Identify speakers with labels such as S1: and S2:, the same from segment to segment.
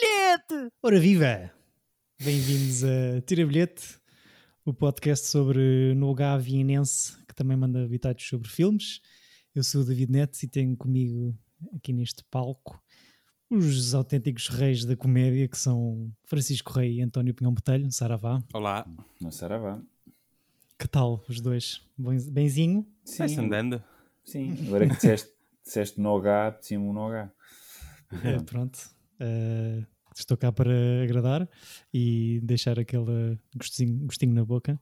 S1: bilhete! Ora viva! Bem-vindos a Tira Bilhete, o podcast sobre Nogá Vienense, que também manda habitados sobre filmes. Eu sou o David Neto e tenho comigo aqui neste palco os autênticos reis da comédia, que são Francisco Rei e António Pinhão Botelho, Saravá.
S2: Olá.
S3: No Saravá.
S1: Que tal os dois? Benzinho?
S3: Sim,
S2: Vai-se andando.
S3: sim. Agora que disseste, disseste Nogá, tinha um Nogá.
S1: É, pronto. Eh, estou cá para agradar e deixar aquele gostinho, gostinho na boca.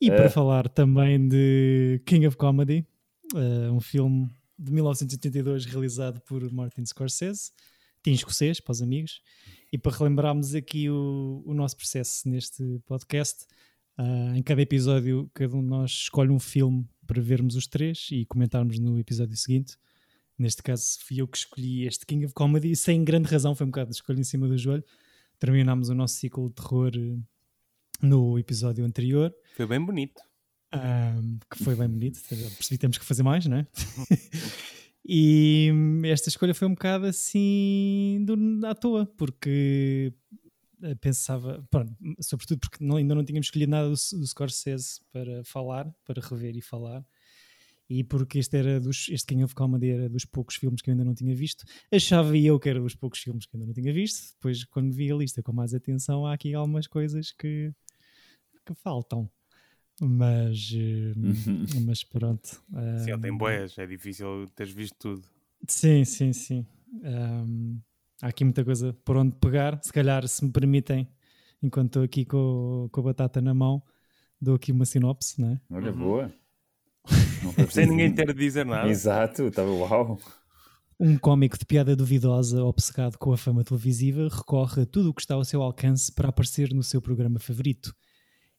S1: E para
S3: Eh.
S1: falar também de King of Comedy, eh, um filme de 1982 realizado por Martin Scorsese, tem escocês para os amigos. E para relembrarmos aqui o, o nosso processo neste podcast, ah, em cada episódio, cada um de nós escolhe um filme para vermos os três e comentarmos no episódio seguinte. Neste caso, fui eu que escolhi este King of Comedy, e sem grande razão, foi um bocado de escolha em cima do joelho. Terminámos o nosso ciclo de terror eh, no episódio anterior,
S2: Foi bem bonito.
S1: ahm, que foi bem bonito. Percebi que temos que fazer mais, não é? e hum, esta escolha foi um bocado assim do, à toa, porque eh, pensava, pronto, sobretudo porque não- ainda não tínhamos escolhido nada do, do Scorsese para falar, para rever e falar. E porque este era dos, este King of Comedy era dos poucos filmes que eu ainda não tinha visto, achava eu que era dos poucos filmes que ainda não tinha visto. Depois, quando vi a lista com mais atenção, há aqui algumas coisas que, que faltam. Mas, eh, mas pronto.
S2: Sim, tem boias, é difícil teres visto tudo.
S1: Sim, sim, sim. Ahm, há aqui muita coisa por onde pegar. Se calhar, se me permitem, enquanto estou aqui com, com a batata na mão, dou aqui uma sinopse, não é?
S3: Olha,
S2: Uhum.
S3: boa.
S2: Sem ninguém ter de dizer nada.
S3: Exato, estava uau.
S1: Um cómico de piada duvidosa, obcecado com a fama televisiva, recorre a tudo o que está ao seu alcance para aparecer no seu programa favorito.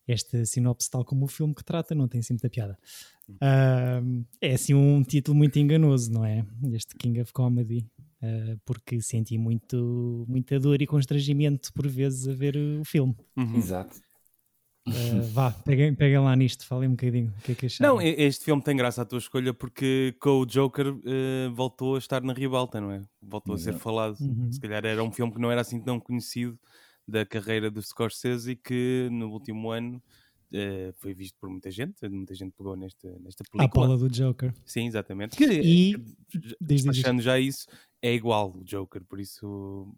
S1: Esta sinopse, tal como o filme que trata, não tem assim muita piada. Ahm, é assim um título muito enganoso, não é? Este King of Comedy. ah, porque senti muito, muita dor e constrangimento por vezes a ver o filme.
S2: Uhum.
S3: Exato.
S1: Ah, vá, peguem, peguem lá nisto, falem um bocadinho. O que é que acharam?
S2: Não, e- este filme tem graça à tua escolha porque com o Joker eh, voltou a estar na ribalta, não é? Voltou a ser falado.
S1: Uhum.
S2: Se calhar era um filme que não era assim tão conhecido da carreira do Scorsese e que no último ano eh, foi visto por muita gente. Muita gente pegou nesta, nesta película.
S1: pala do Joker.
S2: Sim, exatamente. Que,
S1: E- diz, diz.
S2: Achando já isso, é igual o Joker, por isso.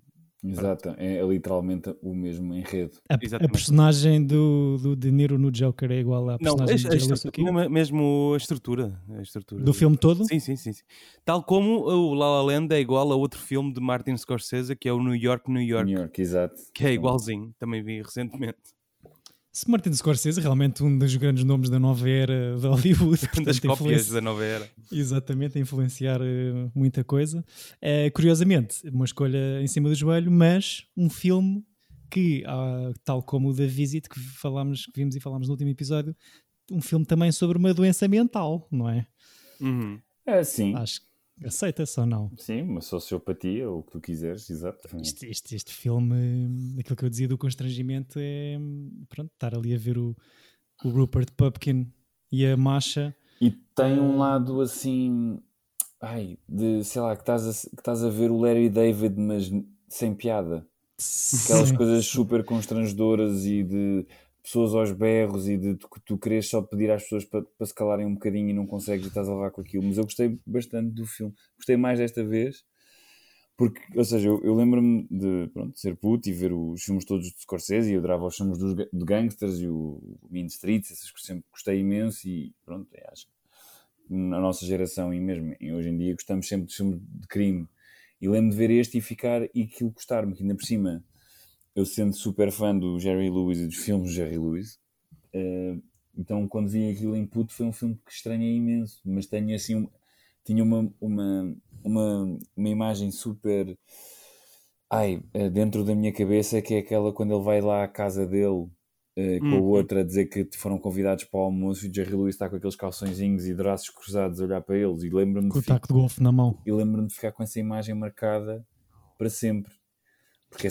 S3: Exato. É, literalmente o mesmo enredo.
S1: A, a personagem do, do De Niro no Joker é igual à
S2: Não,
S1: personagem
S2: a,
S1: de
S2: a
S1: aqui?
S2: não, mesmo a estrutura, a estrutura
S1: do filme todo?
S2: Sim, sim, sim, sim. Tal como o La La Land é igual a outro filme de Martin Scorsese que é o New York, New York,
S3: New York, exato.
S2: que é igualzinho. Também vi recentemente.
S1: Se Martin Scorsese, realmente um dos grandes nomes da nova era de Hollywood,
S2: das
S1: portanto,
S2: cópias
S1: influenci-
S2: da nova era.
S1: exatamente, a influenciar eh, muita coisa. Eh, curiosamente, uma escolha em cima do joelho, mas um filme que, ah, tal como o da Visit, que falámos, que vimos e falámos no último episódio, um filme também sobre uma doença mental, não é?
S2: Uhum.
S3: É, sim.
S1: Acho que aceita-se ou não?
S3: Sim, uma sociopatia, ou o que tu quiseres, exato.
S1: Este, este, este filme, aquilo que eu dizia do constrangimento é pronto, estar ali a ver o, o Rupert Pupkin e a Masha.
S3: E tem um lado assim, ai, de sei lá, que estás a, que estás a ver o Larry David, mas sem piada. Aquelas
S1: Sim.
S3: coisas super constrangedoras e de pessoas aos berros e de tu, tu queres só pedir às pessoas para, se calarem um bocadinho e não consegues e estás a levar com aquilo. Mas eu gostei bastante do filme. Gostei mais desta vez. Porque, ou seja, eu, eu lembro-me de, pronto, de ser puto e ver os filmes todos de Scorsese e eu adorava os filmes dos, de gangsters e o, o Mean Streets, essas coisas sempre gostei imenso e pronto, é, acho que na nossa geração e mesmo hoje em dia gostamos sempre de filmes de crime e lembro de ver este e ficar e aquilo gostar-me, que ainda por cima eu sendo super fã do Jerry Lewis e dos filmes Jerry Lewis eh, então quando vi aquilo em puto foi um filme que estranhei imenso mas tenho assim um- tinha uma, uma, uma, uma imagem super ai, eh, dentro da minha cabeça que é aquela quando ele vai lá à casa dele eh, com
S2: Uhum.
S3: o outro a dizer que foram convidados para o almoço e o Jerry Lewis está com aqueles calçõezinhos e braços cruzados a olhar para eles e lembro-me
S1: Com o taco de golfe na mão.
S3: e lembro-me de ficar com essa imagem marcada para sempre.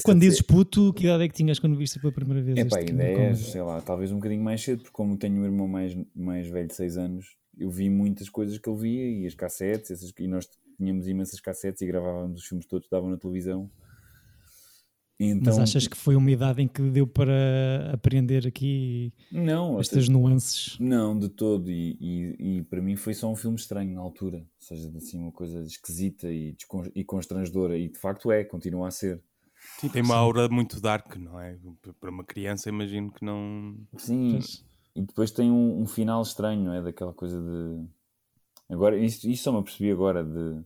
S1: Quando
S3: de-
S1: dizes puto, que idade é que tinhas quando viste pela primeira vez?
S3: Epá,
S1: este
S3: ainda é, sei lá, talvez um bocadinho mais cedo, porque como tenho um irmão mais, mais velho de 6 anos, eu vi muitas coisas que ele via e as cassetes, essas, e nós tínhamos imensas cassetes e gravávamos os filmes todos davam na televisão. Então,
S1: Mas achas que foi uma idade em que deu para aprender aqui
S3: não,
S1: estas
S3: até-
S1: nuances?
S3: não, de todo. E, e, e para mim foi só um filme estranho na altura. Ou seja, assim, uma coisa esquisita e, e constrangedora. E de facto é, continua a ser.
S2: Sim, tem uma aura muito dark, não é? Para uma criança, imagino que não.
S3: Sim,
S1: Pois.
S3: e depois tem um, um final estranho, não é? Daquela coisa de. Agora, isto, isto só me apercebi agora de,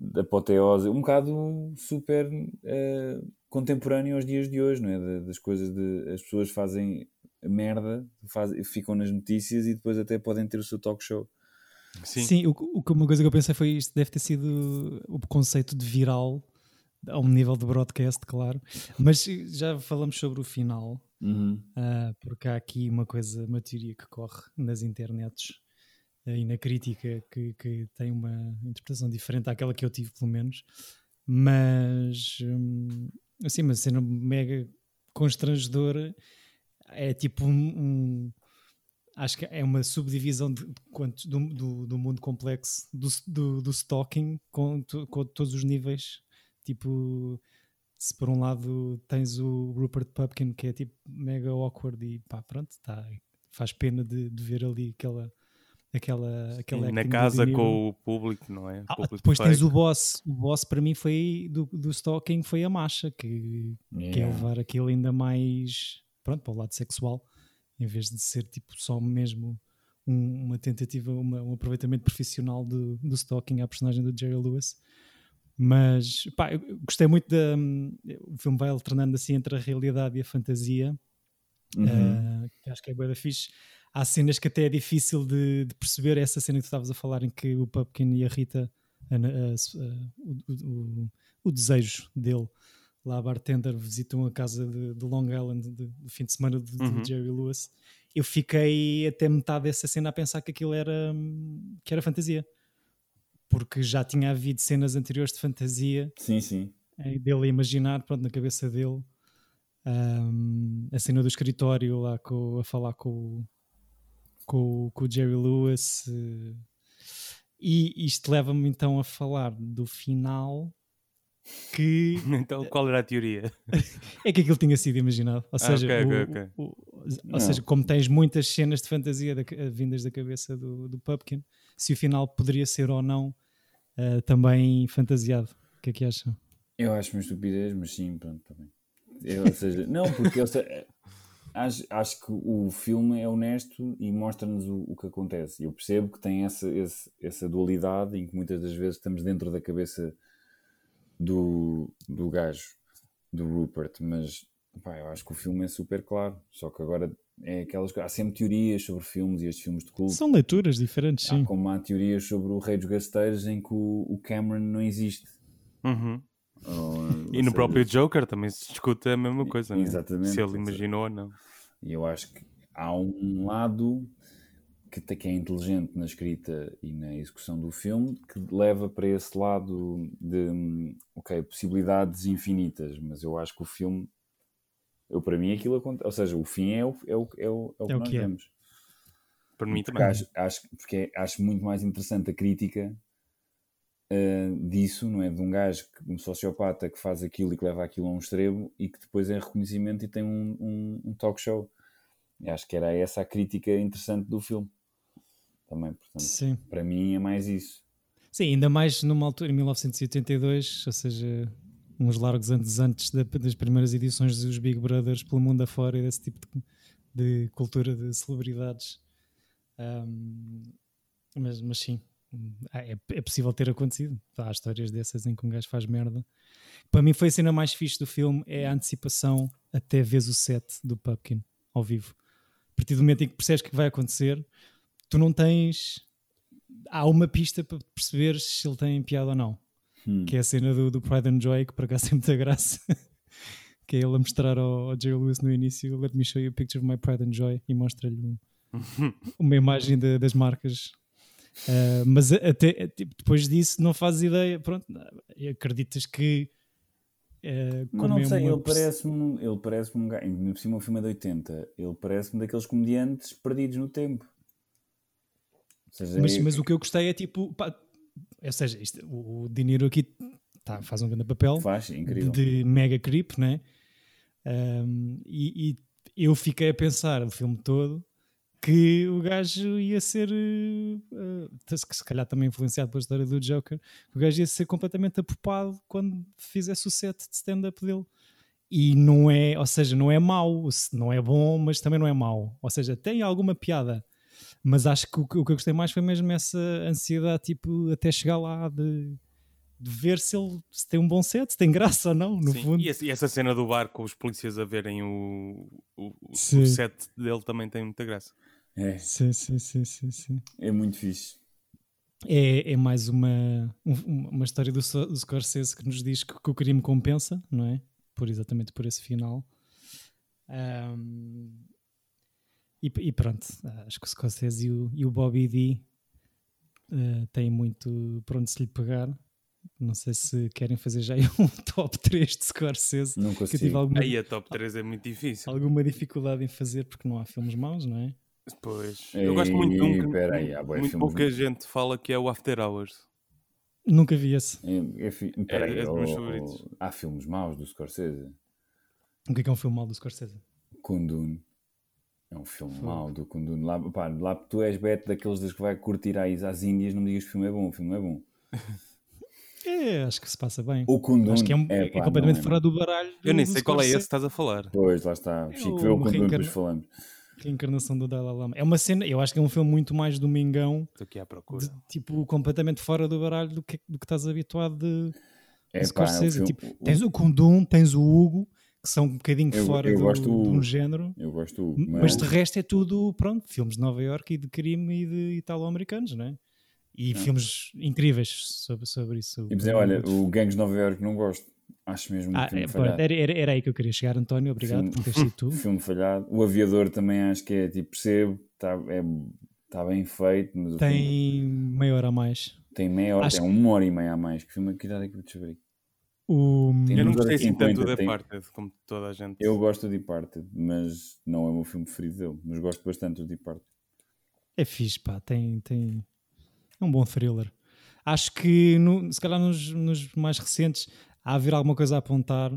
S3: de apoteose, um bocado super eh, contemporâneo aos dias de hoje, não é? Da- das coisas de. As pessoas fazem merda, fazem, ficam nas notícias e depois até podem ter o seu talk show.
S2: Sim.
S1: Sim, o, o que uma coisa que eu pensei foi isto deve ter sido o conceito de viral a um nível de broadcast, claro. Mas já falamos sobre o final,
S3: Uhum.
S1: ah, porque há aqui uma coisa, uma teoria que corre nas internets ah, e na crítica que, que tem uma interpretação diferente àquela que eu tive, pelo menos. Mas hum, assim, uma cena mega constrangedora é tipo um, um- acho que é uma subdivisão de, de quanto- do, do, do mundo complexo do, do, do stalking com, to- com todos os níveis. Tipo, se por um lado tens o Rupert Pupkin que é tipo mega awkward e pá, pronto, tá, faz pena de, de ver ali aquela aquela, aquela
S2: na casa com o público, não é?
S1: Ah,
S2: Público
S1: depois tens
S2: fake.
S1: o boss. O boss para mim foi do, do stalking foi a Masha, que quer
S3: Yeah.
S1: levar aquilo ainda mais pronto, para o lado sexual, em vez de ser tipo só mesmo um- uma tentativa, uma- um aproveitamento profissional do, do stalking à personagem do Jerry Lewis. Mas pá, eu gostei muito da. O filme vai alternando assim entre a realidade e a fantasia.
S3: Uhum.
S1: Uh, que acho que é bué da fixe. Há cenas que até é difícil de, de perceber. Essa cena que tu estavas a falar em que o Pumpkin e a Rita, a- a- a- o, o- o desejo dele, lá a bartender, visitam a casa de, de Long Island de- do fim de semana de, de
S2: Uhum.
S1: Jerry Lewis. Eu fiquei até metade dessa cena a pensar que aquilo era, que era fantasia. Porque já tinha havido cenas anteriores de fantasia
S3: Sim, sim.
S1: dele a imaginar, pronto, na cabeça dele, ahm, a cena do escritório lá com, a falar com, o- com, o- com o Jerry Lewis. eh, e isto leva-me então a falar do final que
S2: Então, qual era a teoria?
S1: é que aquilo tinha sido imaginado. Ou
S2: Ah,
S1: seja,
S2: ok, ok,
S1: o-
S2: ok.
S1: o- ou
S3: Não.
S1: seja, como tens muitas cenas de fantasia da vindas da cabeça do, do Pumpkin, se o final poderia ser ou não ah, também fantasiado. O que é que acham?
S3: Eu acho uma estupidez, mas sim, pronto, está bem. Eu, ou seja, não, porque eu sei- acho, acho que o filme é honesto e mostra-nos o, o que acontece. Eu percebo que tem essa, essa dualidade em que muitas das vezes estamos dentro da cabeça do, do gajo, do Rupert, mas pá, eu acho que o filme é super claro. Só que agora é aquelas. Há sempre teorias sobre filmes e estes filmes de culto.
S1: São leituras diferentes, sim.
S3: Há como há teorias sobre o Rei dos Gasteiros em que o, o Cameron não existe.
S2: Uhum.
S3: Ou-
S2: E no próprio Joker também se discute a mesma coisa, é?
S3: Exatamente.
S2: Se ele imaginou ou não.
S3: E eu acho que há um lado que, que é inteligente na escrita e na execução do filme que leva para esse lado de hum, ok, possibilidades infinitas, mas eu acho que o filme eu para mim aquilo acontece, ou seja, o fim é o, é o, é o, é o que
S1: É o
S3: nós
S1: que é.
S3: vemos.
S2: Para mim
S3: Porque
S2: também.
S3: acho, acho, porque acho muito mais interessante a crítica ah, disso, não é? De um gajo, que- um sociopata que faz aquilo e que leva aquilo a um extremo e que depois é reconhecimento e tem um, um, um talk show. E acho que era essa a crítica interessante do filme. Também, portanto,
S1: Sim.
S3: para mim é mais isso.
S1: Sim, ainda mais numa altura, em 1982, ou seja, uns largos anos antes da- das primeiras edições dos Big Brothers pelo mundo afora e desse tipo de, de cultura de celebridades. Ahm, mas, mas sim, é, é possível ter acontecido. Há histórias dessas em que um gajo faz merda. Para mim foi a cena mais fixe do filme, é a antecipação até vez o set do Pumpkin ao vivo. A partir do momento em que percebes que vai acontecer, tu não tens há uma pista para perceber se ele tem piada ou não.
S3: Hum.
S1: Que é a cena do, do Pride and Joy, que por acaso tem muita graça. que é ele a mostrar ao, ao Jerry Lewis no início: Let me show you a picture of my Pride and Joy. E mostra-lhe um- uma imagem de- das marcas. Ah, mas até tipo, depois disso, não fazes ideia. Pronto, acreditas que.
S3: Mas
S1: como
S3: não
S1: é
S3: sei,
S1: uma
S3: ele parece-me ele parece um gajo, por cima um filme é de 80, ele parece-me daqueles comediantes perdidos no tempo. Ou seja,
S1: Mas,
S3: é-
S1: mas o que eu gostei é tipo. pá, ou seja, isto- o, o De Niro aqui tá, faz um grande papel
S3: Faz, incrível.
S1: de mega creep, né? Um, e, e eu fiquei a pensar o filme todo que o gajo ia ser, uh, se calhar também influenciado pela história do Joker, o gajo ia ser completamente apopado quando fizesse o set de stand-up dele. E não é, ou seja, não é mau, não é bom, mas também não é mau. Ou seja, tem alguma piada, mas acho que o, que o que eu gostei mais foi mesmo essa ansiedade, tipo, até chegar lá de, de ver se ele se tem um bom set, se tem graça ou não, no
S2: Sim,
S1: fundo.
S2: E, essa, e essa cena do bar com os polícias a verem o, o, o- set dele também tem muita graça.
S3: É,
S1: Sim, sim, sim, sim, sim.
S3: é muito fixe.
S1: É, é mais uma, um- uma história do, do Scorsese que nos diz que, que o crime compensa, não é? Por, exatamente por esse final. Ahm, e, e pronto, acho que o Scorsese e o, e o Bobby D eh, têm muito para onde se lhe pegar. Não sei se querem fazer já um top 3 de Scorsese,
S3: Não
S1: que eu tive
S3: consigo.
S1: alguma,
S2: Aí a top 3 é muito difícil.
S1: alguma dificuldade em fazer porque não há filmes maus, não é?
S2: Pois. Eu gosto muito de um que
S3: aí,
S2: muito
S3: filmes
S2: pouca gente fala que é o After Hours.
S1: Nunca vi esse.
S3: É, é, fi- peraí,
S2: é dos meus
S3: oh,
S2: favoritos.
S3: oh, há filmes maus do Scorsese.
S1: O que é que é um filme mau do Scorsese?
S3: Kundun. É um filme
S1: Fogo.
S3: mau do Kundun. Lá, pá, lá tu és beto daqueles das que vai curtir às, às Índias, não me digas que o filme é bom, o filme é bom.
S1: É, acho que se passa bem.
S3: O Kundun
S1: Acho que é, um- é
S3: pá,
S1: completamente
S3: é
S1: fora do baralho.
S2: Eu nem
S1: do
S2: sei qual é esse que estás a falar.
S3: Pois, lá está.
S1: É
S3: Chico,
S1: o
S3: vê o Kundun,
S1: reencarna-
S3: depois falamos.
S1: Reencarnação do Dalai Lama. É uma cena, eu acho que é um filme muito mais domingão,
S2: Estou aqui à procura.
S1: de, tipo, completamente fora do baralho do que, do que estás habituado de,
S3: É pá, é um filme-
S1: tipo, tens o Kundun, tens o Hugo, que são um bocadinho
S3: Eu-
S1: fora
S3: eu
S1: do,
S3: gosto
S1: de um género.
S3: Eu gosto.
S1: Mas de resto é tudo, pronto, filmes de Nova York e de crime e de italo-americanos, não é? E filmes incríveis sobre, sobre isso.
S3: E dizer, olha, o Gangs de Nova York não gosto. Acho mesmo um
S1: Ah,
S3: filme
S1: é,
S3: falhado.
S1: era, era, era aí que eu queria chegar, António. Obrigado
S3: Filme-
S1: por ter sido tu.
S3: filme falhado. O Aviador também acho que é tipo, percebo, está é, tá bem feito, mas o filme
S1: Tem meia hora a mais.
S3: tem meia hora,
S1: acho
S3: tem uma hora e meia a mais. Que filme, que idade é que eu te ver?
S1: O,
S3: Tem
S2: Eu não gostei assim
S3: 50,
S2: tanto do
S3: tem-
S2: Departed como toda a gente.
S3: Eu gosto do Departed, mas não é o meu filme preferido dele. Mas gosto bastante do Departed.
S1: É fixe, pá, tem, tem... É um bom thriller. Acho que, no- se calhar nos, nos mais recentes, há a haver alguma coisa a apontar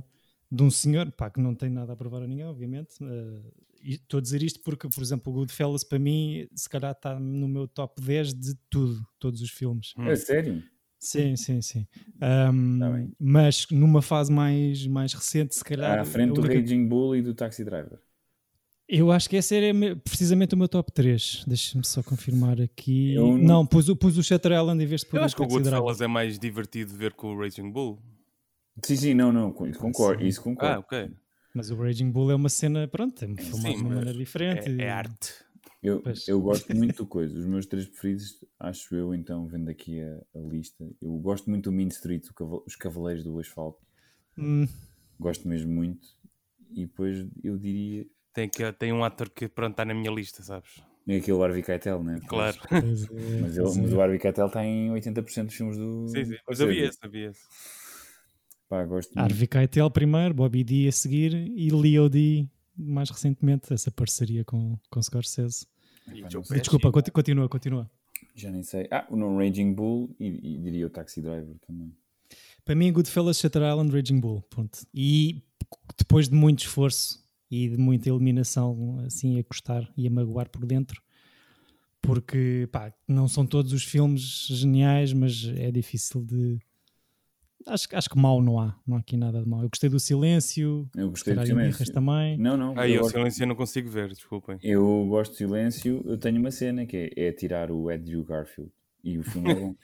S1: de um senhor, pá, que não tem nada a provar a ninguém, obviamente. eh, e Estou a dizer isto porque, por exemplo, o Goodfellas, para mim, se calhar está no meu top 10 de tudo, todos os filmes.
S3: É sério?
S1: Sim, sim, sim. Ahm,
S3: Tá
S1: mas numa fase mais, mais recente, se calhar.
S3: À frente do
S1: única-
S3: Raging Bull e do Taxi Driver.
S1: Eu acho que esse era me- precisamente o meu top 3. Deixa-me só confirmar aqui.
S3: Eu não-
S1: não, pus, o- pus o Shutter Island em vez de pôr
S2: Eu acho que o
S1: Taxi Driver.
S2: Goodfellas é mais divertido de ver com o Raging Bull.
S3: Sim, sim, não, não. concordo.
S1: Sim.
S3: Isso concordo.
S2: Ah, ok.
S1: Mas o Raging Bull é uma cena, pronto, é filmado de uma maneira diferente.
S2: É, é arte.
S3: Eu,
S1: Pois.
S3: eu gosto muito do coisa. Os meus três preferidos, acho eu, então, vendo aqui a, a lista. Eu gosto muito do Mean Street, o Cava- Os Cavaleiros do Asfalto.
S1: Hum,
S3: Gosto mesmo muito. E depois eu diria.
S2: Tem, que, tem um ator que pronto está na minha lista, sabes?
S3: É aquele Harvey Keitel, né?
S2: Claro.
S1: pois é,
S3: Mas, ele, mas
S1: é.
S3: o Harvey Keitel está em 80% dos filmes do.
S2: Sim, sim. Mas havia esse, havia esse.
S3: Pá, gosto muito.
S1: Harvey Keitel primeiro, Bobby D a seguir e Leo D mais recentemente, essa parceria com, com Scorsese.
S2: E.
S1: Desculpa, conti- continua, continua.
S3: Já nem sei. Ah, o No Raging Bull e, e diria o Taxi Driver também.
S1: Para mim, Goodfellas, Shutter Island, Raging Bull. Ponto. E depois de muito esforço e de muita eliminação, assim, a custar e a magoar por dentro, porque pá, não são todos os filmes geniais, mas é difícil de. Acho, acho que mal não há, não há aqui nada de mal. Eu gostei do silêncio,
S3: Eu gostei do silêncio.
S1: também.
S3: Não, não.
S2: Ah,
S3: eu,
S2: eu
S3: gosto,
S2: silêncio eu não consigo ver, desculpem.
S3: eu gosto de silêncio. Eu tenho uma cena que é, é tirar o Andrew Garfield. E o filme é bom.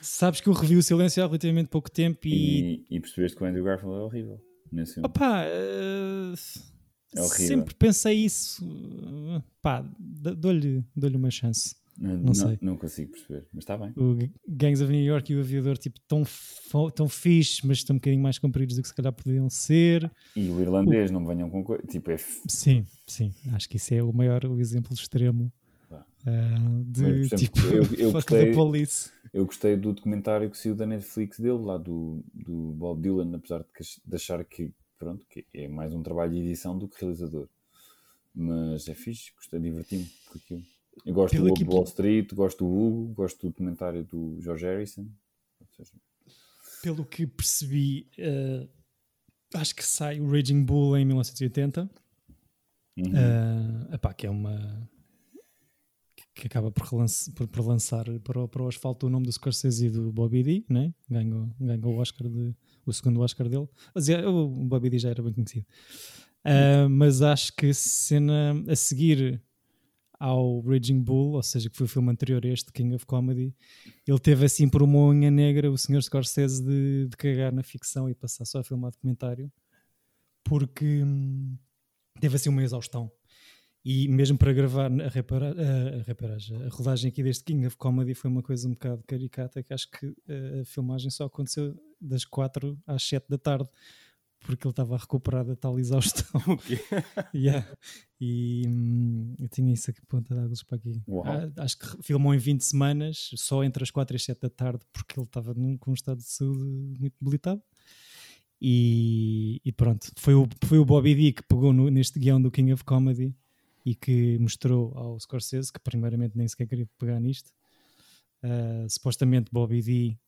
S1: Sabes que eu revi o silêncio há relativamente pouco tempo e.
S3: e, e percebeste que o Andrew Garfield é horrível nesse filme.
S1: Opá, eh,
S3: É horrível.
S1: sempre pensei isso. eh, Pá, dou-lhe dou uma chance.
S3: Não,
S1: não sei.
S3: não consigo perceber, mas está bem.
S1: o Gangs of New York e o Aviador tipo tão, tão fixe, mas estão um bocadinho mais compridos do que se calhar poderiam ser.
S3: E o irlandês, não me venham com coisa. Tipo, é.
S1: Sim, sim, acho que isso é o maior o exemplo extremo ah, de
S3: Mas, por
S1: tipo
S3: exemplo, eu- eu gostei-
S1: police.
S3: Eu gostei do documentário que saiu da Netflix dele, lá do, do Bob Dylan, apesar de, que- de achar que, pronto, que é mais um trabalho de edição do que realizador. Mas é fixe, gostei, diverti-me com aquilo. Eu gosto do de Wall Street, gosto do Hugo, gosto do documentário do George Harrison. Seja,
S1: pelo que percebi, uh, acho que sai o Raging Bull em 1980. Uhum. Uh, epá, que é uma que acaba por, relance, por, por, lançar para o, para o asfalto o nome do Scorsese e do Bobby D, né? ganhou, ganhou o Oscar de, o segundo Oscar dele. Mas, o Bobby D já era bem conhecido. Uh, mas acho que a cena a seguir ao Raging Bull, ou seja, que foi o filme anterior a este, King of Comedy, ele teve assim por uma unha negra o Sr. Scorsese de, de cagar na ficção e passar só a filmar documentário, porque hum, teve assim uma exaustão. E mesmo para gravar a, repara, a, reparagem, a rodagem aqui deste King of Comedy foi uma coisa um bocado caricata, que acho que a filmagem só aconteceu das 4 às 7 da tarde, porque ele estava a recuperar da tal exaustão. Yeah. E hum, eu tinha isso aqui, ponta de águas para aqui. Ah, acho que filmou em 20 semanas, só entre as 4 e as 7 da tarde, porque ele estava num, com um estado de saúde muito debilitado. E, e, pronto, foi o, foi o Bobby D que pegou no, neste guião do King of Comedy e que mostrou ao Scorsese, que primeiramente nem sequer queria pegar nisto. Uh, supostamente Bobby D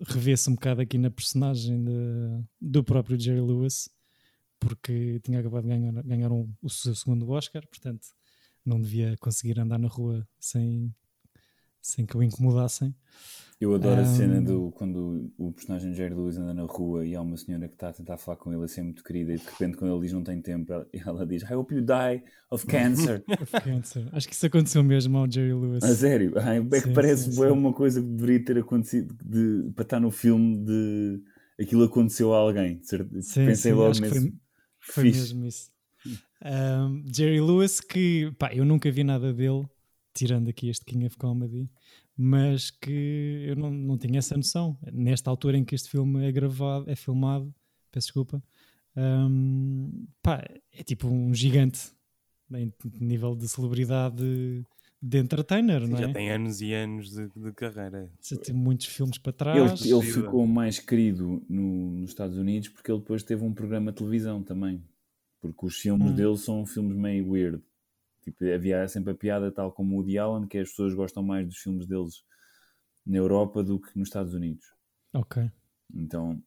S1: revê-se um bocado aqui na personagem de, do próprio Jerry Lewis, porque tinha acabado de ganhar, ganhar um, o seu segundo Oscar, portanto não devia conseguir andar na rua sem, sem que o incomodassem.
S3: Eu adoro um... a cena do quando o personagem Jerry Lewis anda na rua e há uma senhora que está a tentar falar com ele a ser muito querida e de repente quando ele diz não tem tempo, ela, ela diz I hope you die of cancer.
S1: of cancer. Acho que isso aconteceu mesmo ao Jerry Lewis.
S3: A sério? Ai, é que parece sim, é uma coisa que deveria ter acontecido de, para estar no filme de aquilo aconteceu a alguém.
S1: Sim, Pensei sim, logo nesse. Foi, foi mesmo isso. Um, Jerry Lewis, que pá, eu nunca vi nada dele, tirando aqui este King of Comedy, mas que eu não, não tinha essa noção. Nesta altura em que este filme é gravado, é filmado, peço desculpa, um, pá, é tipo um gigante em nível de celebridade de entertainer,
S2: Sim,
S1: não é?
S2: Já tem anos e anos de, de carreira.
S1: Já tem muitos filmes para trás.
S3: Ele, ele ficou mais querido no, nos Estados Unidos porque ele depois teve um programa de televisão também. Porque os filmes hum. dele são filmes meio weird. Tipo, havia sempre a piada, tal como o Woody Allen, que as pessoas gostam mais dos filmes deles na Europa do que nos Estados Unidos.
S1: Ok.
S3: Então.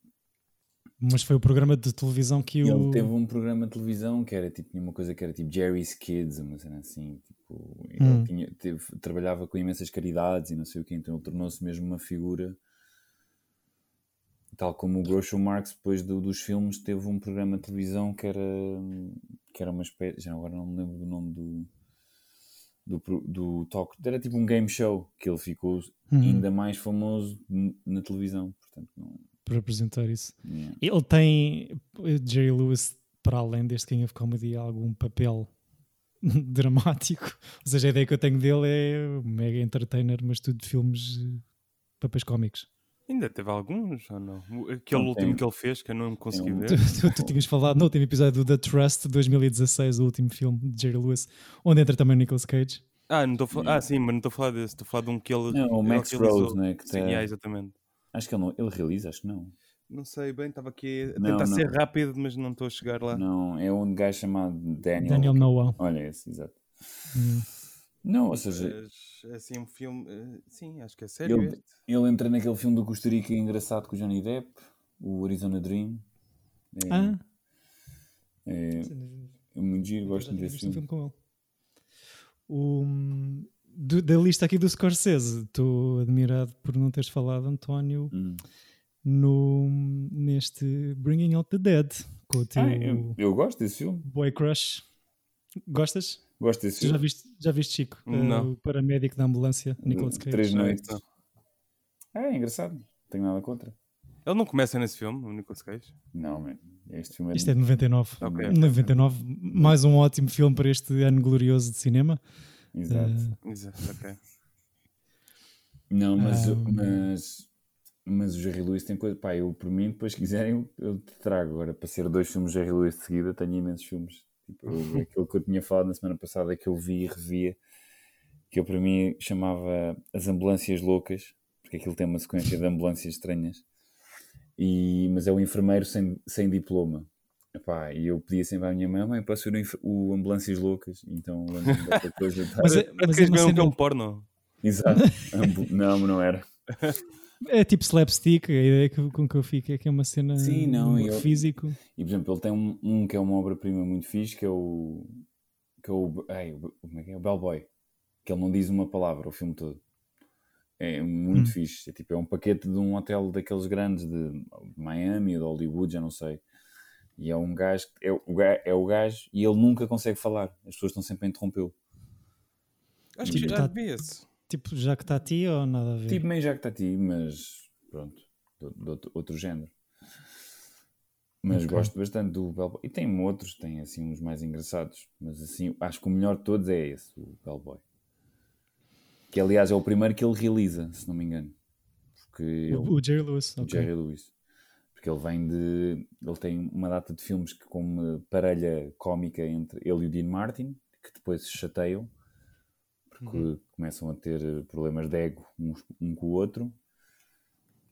S1: Mas foi o programa de televisão que
S3: ele
S1: o.
S3: teve um programa de televisão que era tipo uma coisa que era tipo Jerry's Kids, uma cena assim. Tipo, ele hum. tinha, teve, trabalhava com imensas caridades e não sei o que, então ele tornou-se mesmo uma figura. Tal como o Groucho Marx, depois do, dos filmes, teve um programa de televisão que era que era uma espécie, já agora não me lembro do nome do, do, do talk, era tipo um game show que ele ficou uhum. ainda mais famoso na televisão, portanto não...
S1: Para apresentar isso.
S3: Yeah.
S1: Ele tem, Jerry Lewis, para além deste King of Comedy, algum papel dramático, ou seja, a ideia que eu tenho dele é mega entertainer, mas tudo de filmes, papéis cómicos.
S2: Ainda teve alguns ou não? Aquele não último tem. que ele fez que eu não consegui ver.
S1: Tu, tu, tu, tinhas falado no último episódio do The Trust 2016, o último filme de Jerry Lewis, onde entra também o Nicolas Cage.
S2: Ah, não estou a... ah, sim, mas não estou a falar desse, estou a falar de um que ele.
S3: Não, o Max Rose, né? Que
S2: sim, tá... é, exatamente.
S3: Acho que ele, não, ele realiza, acho que não.
S2: Não sei bem, estava aqui a não, tentar não. ser rápido, mas não estou a chegar lá.
S3: Não, é um gajo chamado Daniel.
S1: Daniel Noah.
S3: Olha esse, exato.
S1: Hum.
S3: Não, ou seja.
S2: Mas, assim, um filme. Eh, sim, acho que é sério.
S3: Ele, ele entra naquele filme do Costa Rica engraçado com o Johnny Depp, o Arizona Dream.
S1: É, ah.
S3: É, é muito giro, gosto desse filme.
S1: filme com ele. O, do, da lista aqui do Scorsese, estou admirado por não teres falado, António,
S3: hum.
S1: no, neste Bringing Out the Dead. Com o teu
S3: ah, eu, eu gosto desse filme.
S1: Boy Crush. Gostas?
S3: Gosto desse filme.
S1: Já viste, já viste Chico?
S2: Não.
S1: Uh, o paramédico da ambulância, Nicolas Cage.
S3: Três noites. É, engraçado. Não tenho nada contra.
S2: Ele não começa nesse filme, o Nicolas Cage?
S3: Não, man. Este filme é
S1: Isto é de 99.
S2: Okay.
S1: 99. Mais um ótimo filme para este ano glorioso de cinema.
S3: Exato.
S2: Uh... Exato, ok.
S3: Não, mas, um... mas, mas o Jerry Lewis tem coisa. Pá, eu por mim, depois quiserem, eu te trago. Agora, para ser dois filmes de Jerry Lewis de seguida, tenho imensos filmes. Tipo, eu, aquilo que eu tinha falado na semana passada que eu vi e revia, que eu para mim chamava As Ambulâncias Loucas, porque aquilo tem uma sequência de ambulâncias estranhas. E, mas é o enfermeiro sem, sem diploma. Epá, e eu pedia sempre à minha mãe, mãe, posso ver o, o Ambulâncias Loucas? Então coisa.
S1: mas, é, mas
S2: é um porno?
S3: Exato. não, não era.
S1: É tipo slapstick, a ideia que, com que eu fico é que é uma cena
S3: Sim, não, eu-
S1: físico.
S3: E por exemplo, ele tem um, um que é uma obra-prima muito fixe, que é o. que é o. Ai, o- como é que é? O Bellboy. Que ele não diz uma palavra o filme todo. É muito
S1: Hum.
S3: fixe. É, tipo, é um paquete de um hotel daqueles grandes de Miami ou de Hollywood, já não sei. E é um gajo, é o, ga- é o gajo e ele nunca consegue falar. As pessoas estão sempre a interrompê-lo.
S2: Acho que
S1: Tipo,
S2: já
S1: tá-
S2: vi esse.
S1: Tipo, já que está a ti ou nada a ver?
S3: Tipo meio já que está a ti, mas pronto, de, outro, outro género. Mas
S1: Ok.
S3: gosto bastante do Bellboy. E tem outros, tem assim uns mais engraçados. Mas assim, acho que o melhor de todos é esse, o Bellboy. Que aliás é o primeiro que ele realiza, se não me engano. Porque ele,
S1: O, o Jerry Lewis,
S3: o
S1: ok.
S3: Jerry Lewis. Porque ele vem de. Ele tem uma data de filmes que, com uma parelha cómica entre ele e o Dean Martin, que depois se chateiam, porque começam a ter eh, problemas de ego uns- um com o outro.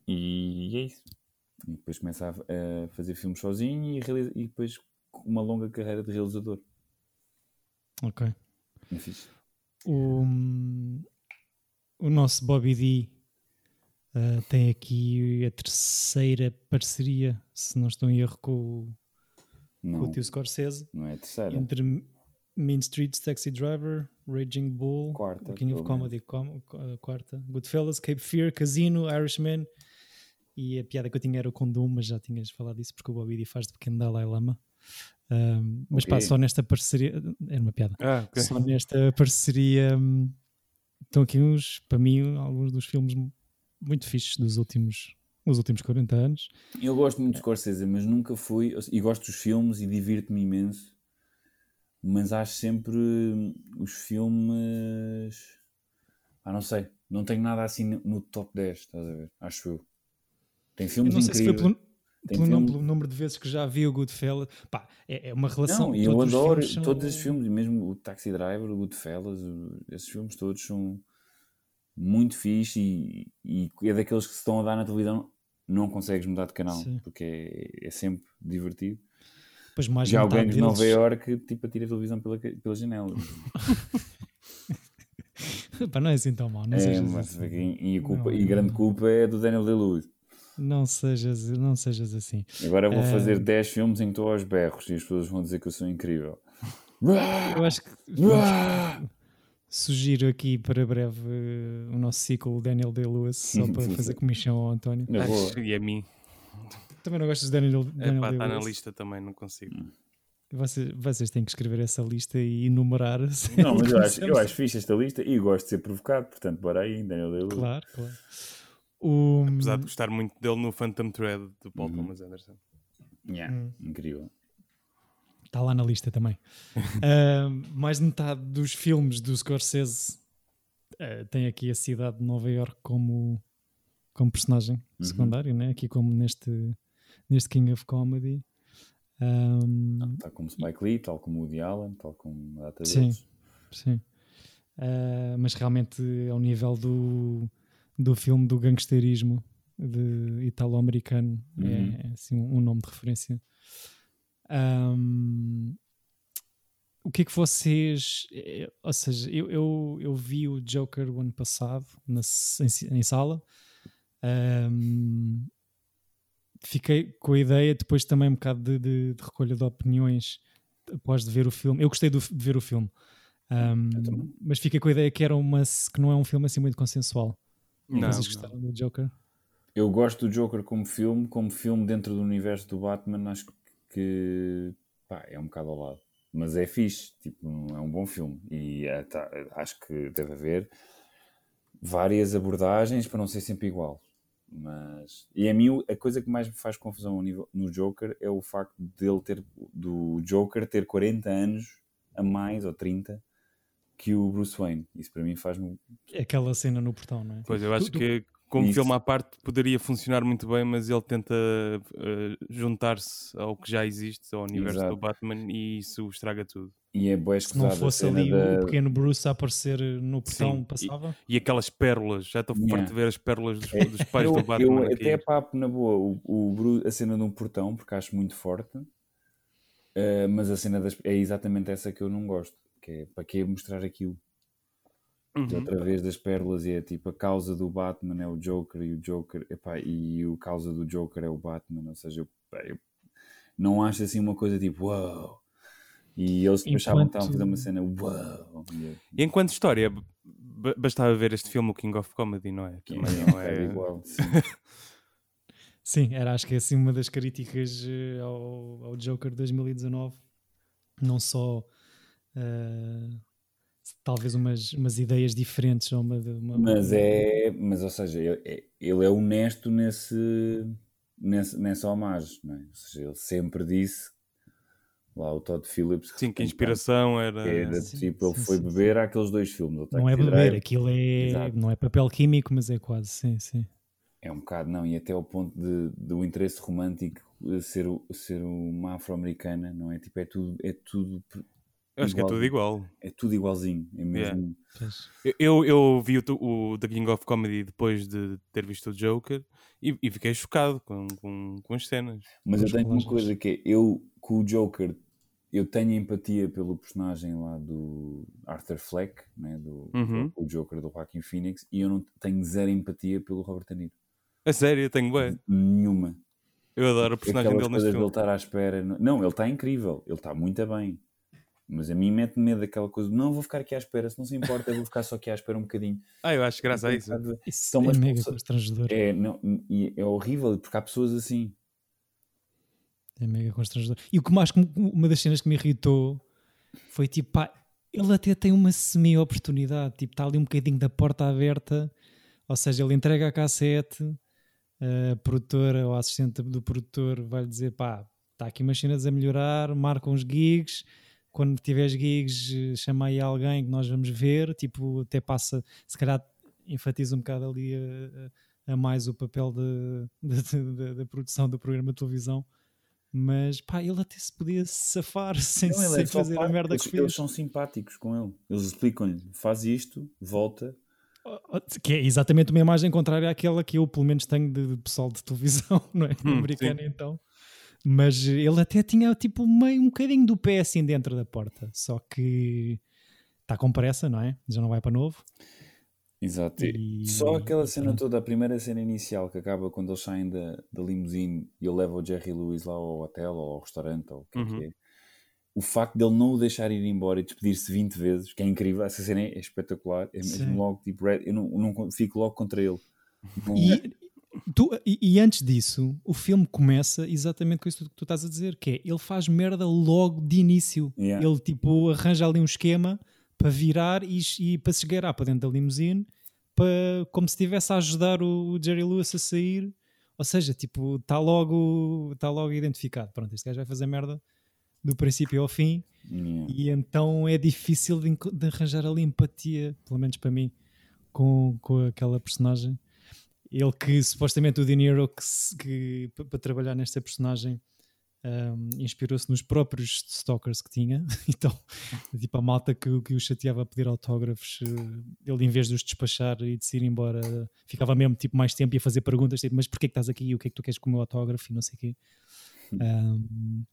S3: E é isso. E depois começa a, a fazer filmes sozinho e, realiza- e depois uma longa carreira de realizador.
S1: Ok.
S3: É fixe.
S1: O, o nosso Bobby D ah, tem aqui a terceira parceria, se não estou em erro, com, o- com
S3: Não,
S1: o tio Scorsese,
S3: não é a terceira.
S1: entre Mean Streets, Taxi Driver, Raging Bull,
S3: Quarta,
S1: King of. Comedy, com, a quarta, Goodfellas, Cape Fear, Casino, Irishman, e a piada que eu tinha era o Condom, mas já tinhas falado disso porque o Bobby D faz de pequeno Dalai Lama. Ahm, mas pá,
S3: Ok.
S1: só nesta parceria, era uma piada.
S2: Ah, ok.
S1: Só nesta parceria hum, estão aqui uns, para mim, alguns dos filmes mu- muito fixes dos últimos, os últimos 40 anos.
S3: Eu gosto muito de Scorsese, mas nunca fui. E gosto dos filmes e divirto-me imenso. Mas acho sempre hum, os filmes. Ah, não sei. Não tenho nada assim no- top 10, estás a ver? Acho eu. Tem
S1: Eu
S3: filmes
S1: não sei se foi
S3: incríveis.
S1: pelo, pelo,
S3: filme-
S1: pelo número de vezes que já vi o Goodfellas. Pá, é, é uma relação.
S3: Não, e eu
S1: os
S3: adoro
S1: são-
S3: todos esses filmes, mesmo o Taxi Driver, o Goodfellas, esses filmes todos são muito fixe e, e é daqueles que se estão a dar na televisão, não consegues mudar de canal,
S1: Sim.
S3: porque é, é sempre divertido.
S1: Depois mais
S3: Já alguém de Nova
S1: deles-
S3: Iorque tipo atira a televisão pela, pela janela.
S1: Pá, não é assim tão mau. Não,
S3: É,
S1: sejas,
S3: mas
S1: assim.
S3: e, a culpa,
S1: Não,
S3: e grande culpa é do Daniel Day-Lewis.
S1: não, sejas, não sejas assim.
S3: Agora vou
S1: É.
S3: fazer 10 filmes em que estou aos berros e as pessoas vão dizer que eu sou incrível.
S1: Eu acho que vamos- sugiro aqui para breve eh, o nosso ciclo Daniel Day-Lewis, só para fazer comissão ao António.
S2: E a mim.
S1: Também não gostas de Daniel,
S2: É
S1: Daniel
S2: pá, está na lista também, não consigo.
S1: Vocês, vocês têm que escrever essa lista e enumerar.
S3: Não, mas eu acho, eu acho fixe esta lista e gosto de ser provocado, portanto, bora aí, Daniel Day-Lewis.
S1: Claro, claro. O,
S2: Apesar de gostar muito dele no Phantom Thread do Paul
S3: Uhum.
S2: Thomas Anderson.
S3: Yeah,
S1: Hum.
S3: Incrível.
S1: Está lá na lista também. Ah, mais de metade dos filmes do Scorsese ah, tem aqui a cidade de Nova York como, como personagem
S3: Uhum.
S1: secundário, né? aqui como neste, neste King of Comedy. Ahm,
S3: Tal como Spike Lee, tal como Woody Allen, tal como data
S1: Sim.
S3: deles.
S1: sim. Ah, mas realmente ao nível do, do filme do gangsterismo de italo-americano
S3: Uhum.
S1: é assim, um, um nome de referência. Ahm, o que é que vocês. eh, Ou seja, eu, eu, eu vi o Joker o ano passado na, em, em sala. Ahm, fiquei com a ideia, depois também um bocado de, de- de recolha de opiniões após de ver o filme. Eu gostei do- de ver o filme,
S3: também.
S1: mas fiquei com a ideia que, era uma, que não é um filme assim muito consensual.
S2: Não,
S1: vocês
S2: não.
S1: gostaram do Joker?
S3: Eu gosto do Joker como filme, como filme dentro do universo do Batman, acho que pá, é um bocado ao lado. Mas é fixe, tipo, é um bom filme. E é, tá, acho que deve haver várias abordagens para não ser sempre igual. Mas... E a mim a coisa que mais me faz confusão nível- no Joker é o facto dele ter, do Joker ter 40 anos a mais, ou 30, que o Bruce Wayne. Isso para mim faz-me
S1: Aquela cena no portão, não é?
S2: Pois, eu acho
S1: Tu- tu-
S2: que como
S3: Isso.
S2: filme à parte poderia funcionar muito bem, mas ele tenta eh, juntar-se ao que já existe, ao universo
S3: Exato.
S2: do Batman, e isso estraga tudo.
S3: E é bué
S1: Se não fosse ali
S3: da-
S1: o pequeno Bruce a aparecer no portão,
S2: Sim, e-
S1: passava?
S2: E aquelas pérolas, já estou
S3: Yeah.
S2: farto de ver as pérolas dos,
S3: É,
S2: dos pais
S3: eu,
S2: do Batman.
S3: eu até papo na boa o, o Bru- a cena de um portão, porque acho muito forte, Eh, mas a cena das, é exatamente essa que eu não gosto, que é para que mostrar aquilo?
S2: Uhum.
S3: outra vez das pérolas e é tipo a causa do Batman é o Joker e o Joker epá, e a causa do Joker é o Batman, ou seja, eu, eu não acho assim uma coisa tipo uau e eles depois achavam que estavam a fazer uma cena uau e
S2: E enquanto história, bastava ver este filme, o King of Comedy, não é? Também não
S3: é
S2: é...
S3: igual sim.
S1: Sim, era acho que é assim uma das críticas eh, ao, ao Joker 2019. Não só eh, talvez umas, umas ideias diferentes ou uma, uma-
S3: mas é mas ou seja, ele é, ele é honesto nesse, nesse nessa homagem, não é? ou seja, ele sempre disse lá o Todd Phillips
S2: Sim, que a inspiração era...
S3: era,
S1: Sim,
S3: tipo, ele
S1: sim,
S3: foi
S1: sim,
S3: beber àqueles dois filmes.
S1: não é beber,
S3: Driver.
S1: aquilo é
S3: Exato.
S1: não é papel químico, mas é quase, sim, sim.
S3: É um bocado, não, e até ao ponto de, do interesse romântico eh, ser, o- ser uma afro-americana, não é? Tipo, é tudo, é tudo,
S2: Eu acho que é
S3: igual.
S2: tudo igual.
S3: é tudo igualzinho. É mesmo.
S1: Pois.
S2: Eu- Eu, vi o, o The King of Comedy depois de ter visto o Joker e, e fiquei chocado com, com, com as cenas.
S3: Mas eu tenho uma coisa que é, eu com o Joker, eu tenho empatia pelo personagem lá do Arthur Fleck, né, do,
S2: Uhum.
S3: o Joker do Joaquin Phoenix, e eu não tenho zero empatia pelo Robert De Niro.
S2: A sério, eu tenho bem.
S3: Nenhuma.
S2: Eu adoro o personagem
S3: Aquelas
S2: dele neste
S3: de ele
S2: filme.
S3: estar à espera. Não, ele está incrível, ele está muito bem. Mas a mim mete medo daquela coisa, de, não, vou ficar aqui à espera, se não se importa, eu vou ficar só aqui à espera um bocadinho.
S2: Ah, eu acho graça a isso.
S1: Isso
S3: Então,
S1: é mega constrangedor.
S3: É, não, é horrível, porque há pessoas assim.
S1: É mega constrangedor. E o que mais, uma das cenas que me irritou foi tipo, pá, ele até tem uma semi-oportunidade, tipo, está ali um bocadinho da porta aberta, ou seja, ele entrega a cassete, a produtora ou a assistente do produtor vai dizer, pá, está aqui umas cenas a melhorar, marca uns gigs, quando tiveres gigs, chama aí alguém que nós vamos ver, tipo, até passa, se calhar enfatiza um bocado ali a, a- mais o papel da produção do programa de televisão mas pá, ele até se podia safar sem,
S3: Não,
S1: sem
S3: é
S1: fazer a
S3: parte,
S1: merda
S3: eles,
S1: que
S3: eles
S1: fez.
S3: são simpáticos com ele. Eles explicam-lhe, faz isto, volta.
S1: Que é exatamente uma imagem contrária àquela que eu, pelo menos, tenho de, de pessoal de televisão, não é?
S2: Hum,
S1: Americano, então. Mas ele até tinha tipo meio um bocadinho do pé assim dentro da porta, só que está com pressa, não é? Já não vai para novo.
S3: Exato.
S1: E-
S3: Só aquela cena toda, a primeira cena inicial que acaba quando eles saem da, da limusine e ele leva o Jerry Lewis lá ao hotel ou ao restaurante ou o que é
S2: Uhum.
S3: que é. O facto dele não o deixar ir embora e despedir-se 20 vezes, que é incrível, essa cena é espetacular. É mesmo
S1: Sim.
S3: logo tipo, eu não, não fico logo contra ele. Não-
S1: E, tu- e- e antes disso, o filme começa exatamente com isso que tu estás a dizer, que é ele faz merda logo de início.
S3: Yeah.
S1: Ele tipo arranja ali um esquema para virar e, e para se esgueirar para dentro da limusine, para, como se estivesse a ajudar o, o Jerry Lewis a sair. Ou seja, tipo, está logo, tá logo identificado. Pronto, este gajo vai fazer merda do princípio ao fim
S3: Yeah.
S1: e então é difícil de, de arranjar ali empatia, pelo menos para mim, com, com aquela personagem. Ele que supostamente o De Niro que, que pa- para trabalhar nesta personagem um, inspirou-se nos próprios stalkers que tinha. Então, tipo, a malta que, que o chateava a pedir autógrafos, eh, ele em vez de os despachar e de se ir embora, ficava mesmo tipo mais tempo e a fazer perguntas, tipo, mas porquê que estás aqui? O que é que tu queres com o meu autógrafo? E não sei o quê. Um,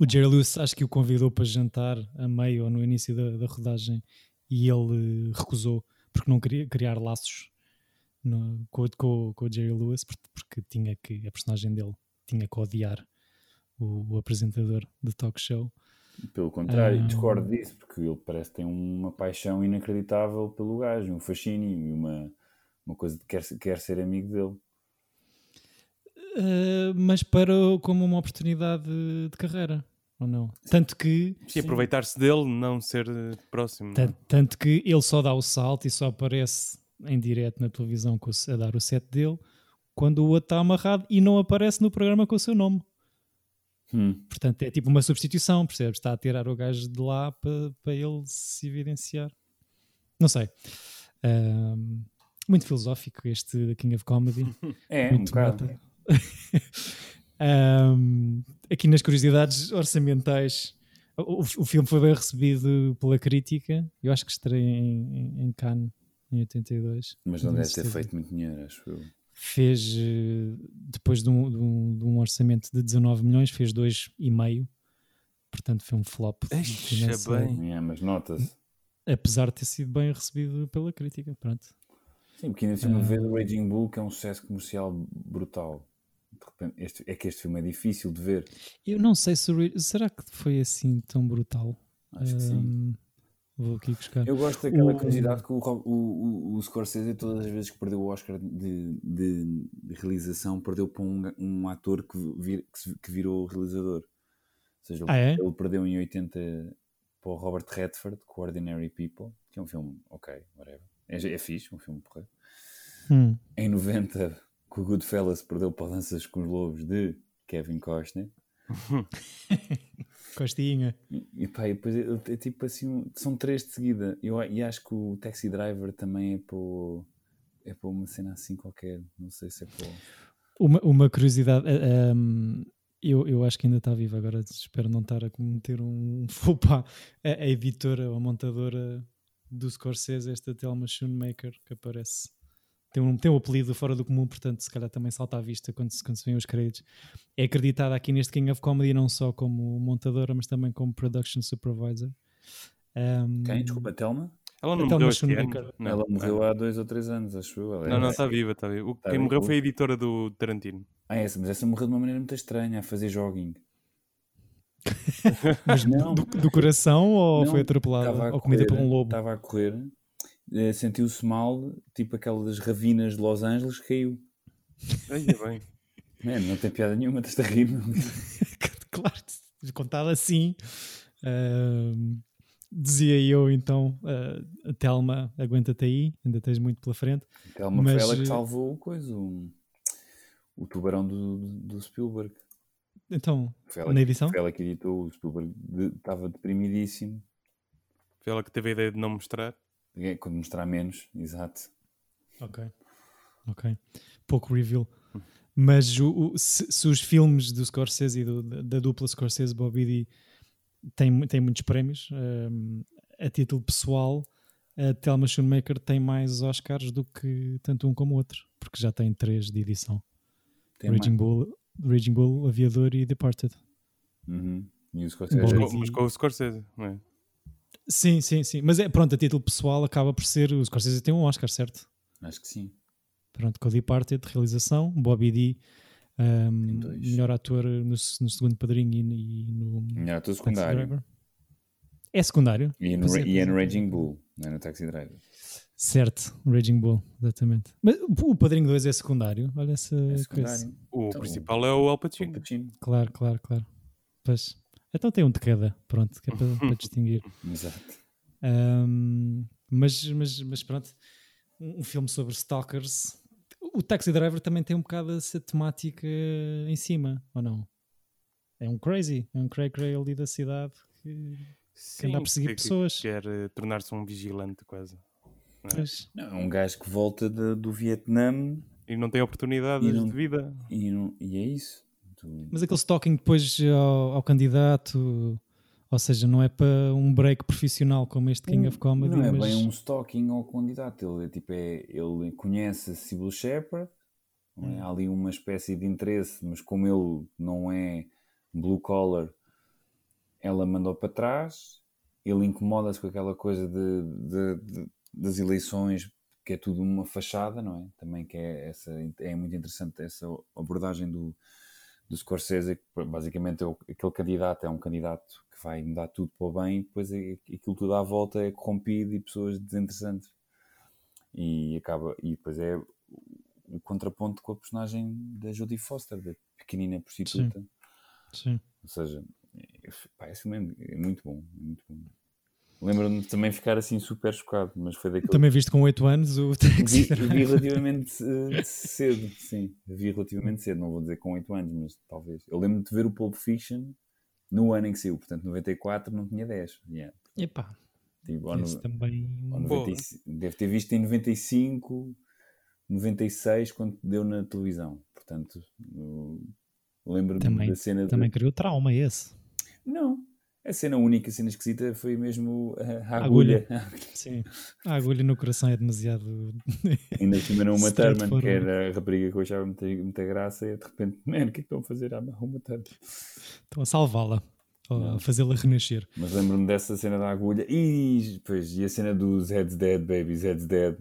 S1: o Jerry Lewis acho que o convidou para jantar a meio ou no início da, da rodagem e ele eh, recusou porque não queria criar laços no- com, com, com o Jerry Lewis porque, porque tinha que a personagem dele tinha que odiar o, o apresentador do talk show.
S3: Pelo contrário,
S1: Ah.
S3: discordo disso, porque ele parece que tem uma paixão inacreditável pelo gajo, um fascínio e uma, uma coisa de quer, quer ser amigo dele.
S1: Uh, mas para como uma oportunidade de, de carreira, ou não? Tanto que
S2: Sim, aproveitar-se dele, não ser eh, próximo. não é?
S1: Tanto, que ele só dá o salto e só aparece em direto na televisão com a dar o set dele quando o outro está amarrado e não aparece no programa com o seu nome.
S3: Hum.
S1: Portanto, é tipo uma substituição, percebes? Está a tirar o gajo de lá para, para ele se evidenciar. Não sei. Ahm, muito filosófico este da King of Comedy.
S3: É, um
S1: muito
S3: bocado.
S1: meta. Ahm, aqui nas curiosidades orçamentais, o, o filme foi bem recebido pela crítica. Eu acho que estreia em, em, em Cannes em 82.
S3: Mas não deve ter feito muito dinheiro, acho eu.
S1: Fez, eh, depois de um, de um- de um orçamento de 19 milhões, fez 2,5. Portanto, foi um flop
S2: Eixa,
S1: financeiro.
S2: bem.
S3: É, mas nota-se.
S1: apesar de ter sido bem recebido pela crítica. Pronto.
S3: Sim, porque ainda cima
S1: Ah.
S3: ver o Raging Bull, que é um sucesso comercial brutal. De repente, este- é que este filme é difícil de ver.
S1: Eu não sei se será que foi assim tão brutal.
S3: Acho que sim.
S1: Vou aqui buscar.
S3: Eu gosto daquela
S1: O-
S3: curiosidade que o, o, o, Scorsese, todas as vezes que perdeu o Oscar de, de- de realização, perdeu para um, um ator que, vir- que, que virou realizador. Ou seja,
S1: Ah, é?
S3: ele perdeu em 80 para o Robert Redford, com Ordinary People, que é um filme, ok, whatever. É, é fixe, um filme porreiro.
S1: Hum.
S3: Em 90, com o Goodfellas, perdeu para Danças com os Lobos de Kevin Costner.
S1: Costinha.
S3: E, pá, e depois é, é tipo assim, um- são três de seguida. Eu, e acho que o Taxi Driver também é para, o- é para uma cena assim qualquer. Não sei se é para. o-
S1: Uma, uma curiosidade, ah, ahm, eu, eu acho que ainda está viva agora, espero não estar a cometer um faux pas. A, a editora ou a montadora do Scorsese, esta Thelma Schoonmaker, que aparece, tem um, tem um apelido fora do comum, portanto, se calhar também salta à vista quando se, quando se vêem os créditos. É acreditada aqui neste King of Comedy não só como montadora, mas também como production supervisor. Ahm,
S3: Quem? Desculpa, a Thelma?
S2: Ela não morreu este ano? Não.
S3: Ela morreu há dois ou três anos, acho eu. Ela
S2: Não,
S3: é-
S2: não, está viva, está viva. O-
S3: Tá
S2: Quem
S3: viva.
S2: morreu foi a editora do Tarantino.
S3: Ah, essa, mas essa morreu de uma maneira muito estranha, a fazer jogging.
S1: Mas
S3: Não.
S1: do, do coração ou
S3: Não,
S1: foi atropelada?
S3: Estava a
S1: Ou comida por
S3: correr,
S1: um lobo?
S3: Estava a correr, eh, sentiu-se mal, tipo aquela das ravinas de Los Angeles, caiu.
S2: Ai, é bem.
S3: Mano, não tem piada nenhuma, estás a rir.
S1: claro, contado assim. ahm, dizia eu então, ah, Telma, aguenta-te aí, ainda tens muito pela frente.
S3: Thelma
S1: Mas,
S3: foi ela que
S1: eh,
S3: salvou o coisa, o, o tubarão do, do Spielberg.
S1: Então,
S3: Foi ela,
S1: na
S3: que-
S1: edição?
S3: foi ela que editou, o Spielberg de- estava deprimidíssimo.
S2: Foi ela que teve a ideia de não mostrar.
S3: É, Quando mostrar menos, exato.
S1: Ok. Ok. Pouco reveal. Mas o- o- se, se os filmes do Scorsese e do- da, da dupla Scorsese Bobby D têm, têm muitos prémios, ahm, a título pessoal, a Thelma Schoonmaker tem mais Oscars do que tanto um como o outro, porque já tem três de edição.
S3: Tem
S1: Raging
S3: mais-
S1: Bull, Raging Bull, Aviador e Departed.
S3: Uhum. E o Scorsese.
S2: Mas com, mas com o Scorsese, não é?
S1: Sim, sim, sim. Mas é pronto, a título pessoal acaba por ser. O Scorsese tem um Oscar, certo?
S3: Acho que sim.
S1: Pronto, com o Departed, realização, Bobby D,
S3: dois.
S1: melhor ator no, no segundo padrinho e, e no
S3: Melhor ator
S1: Taxi
S3: secundário.
S1: Driver. É secundário?
S3: E no,
S1: é,
S3: e é no
S1: é.
S3: Raging Bull, não é no Taxi Driver.
S1: Certo, Raging Bull, exatamente. Mas o Padrinho 2 é secundário? Olha essa
S3: É
S1: coisa.
S3: secundário.
S2: O
S3: Então,
S2: principal é o Al. Pacino.
S1: Claro, claro, claro. Pois. Então tem um de cada, pronto, que é para, para distinguir.
S3: Exato.
S1: Ahm, mas, mas, mas pronto, um, um filme sobre stalkers. O Taxi Driver também tem um bocado essa temática em cima, ou não? É um crazy, é um cray cray ali da cidade que, que anda a perseguir
S2: que- que
S1: pessoas.
S2: Quer eh, tornar-se um vigilante quase.
S1: Pois,
S3: Não, é um gajo que volta de- do Vietnã
S2: E não tem oportunidades
S3: E não-
S2: de vida.
S3: e, não- e é isso. Tu-
S1: Mas aquele stalking depois ao, ao candidato, ou seja, não é para um break profissional como este King of Comedy,
S3: Não é
S1: mas
S3: bem um stalking ao candidato. Ele, é tipo, é, ele conhece a Sybil Shepherd, não
S1: Hum.
S3: é? há ali uma espécie de interesse, mas como ele não é blue collar, ela mandou para trás. Ele incomoda-se com aquela coisa de, de- de- das eleições, que é tudo uma fachada, não é? Também que é, essa, é muito interessante essa abordagem do, do Scorsese, que basicamente é o- aquele candidato é um candidato que vai mudar tudo para o bem e depois é- aquilo tudo à volta é corrompido e pessoas desinteressantes. E acaba, e depois é o- contraponto com a personagem da Jodie Foster, da pequenina prostituta.
S1: sim.
S3: Ou seja, é, pá, esse filme é muito bom, é muito bom. Lembro-me de também ficar assim super chocado, mas foi daquele
S1: Também viste com 8 anos o
S3: vi,
S1: Taxi
S3: vi
S1: Driver.
S3: relativamente eh, cedo, sim. Vi relativamente cedo, não vou dizer com 8 anos, mas talvez. Eu lembro-me de ver o Pulp Fiction no ano em que saiu, portanto, 94 não tinha 10. Yeah.
S1: Epá,
S3: Tipo, ou no-
S1: também.
S3: ou
S2: Boa.
S3: 95 deve ter visto em 95, 96, quando deu na televisão. Portanto, lembro-me da cena de...
S1: Também criou trauma esse.
S3: Não, a cena única, a cena esquisita foi mesmo a, a
S1: agulha.
S3: agulha.
S1: Sim. A agulha no coração é demasiado.
S3: Ainda não uma Thurman, que era a rapariga que eu achava muita, muita graça, e de repente, man, o que é que estão a fazer à uma Thurman?
S1: Estão a salvá-la. a fazê-la renascer.
S3: Mas lembro-me dessa cena da agulha e, pois, e a cena dos Heads Dead, Babies, Heads Dead.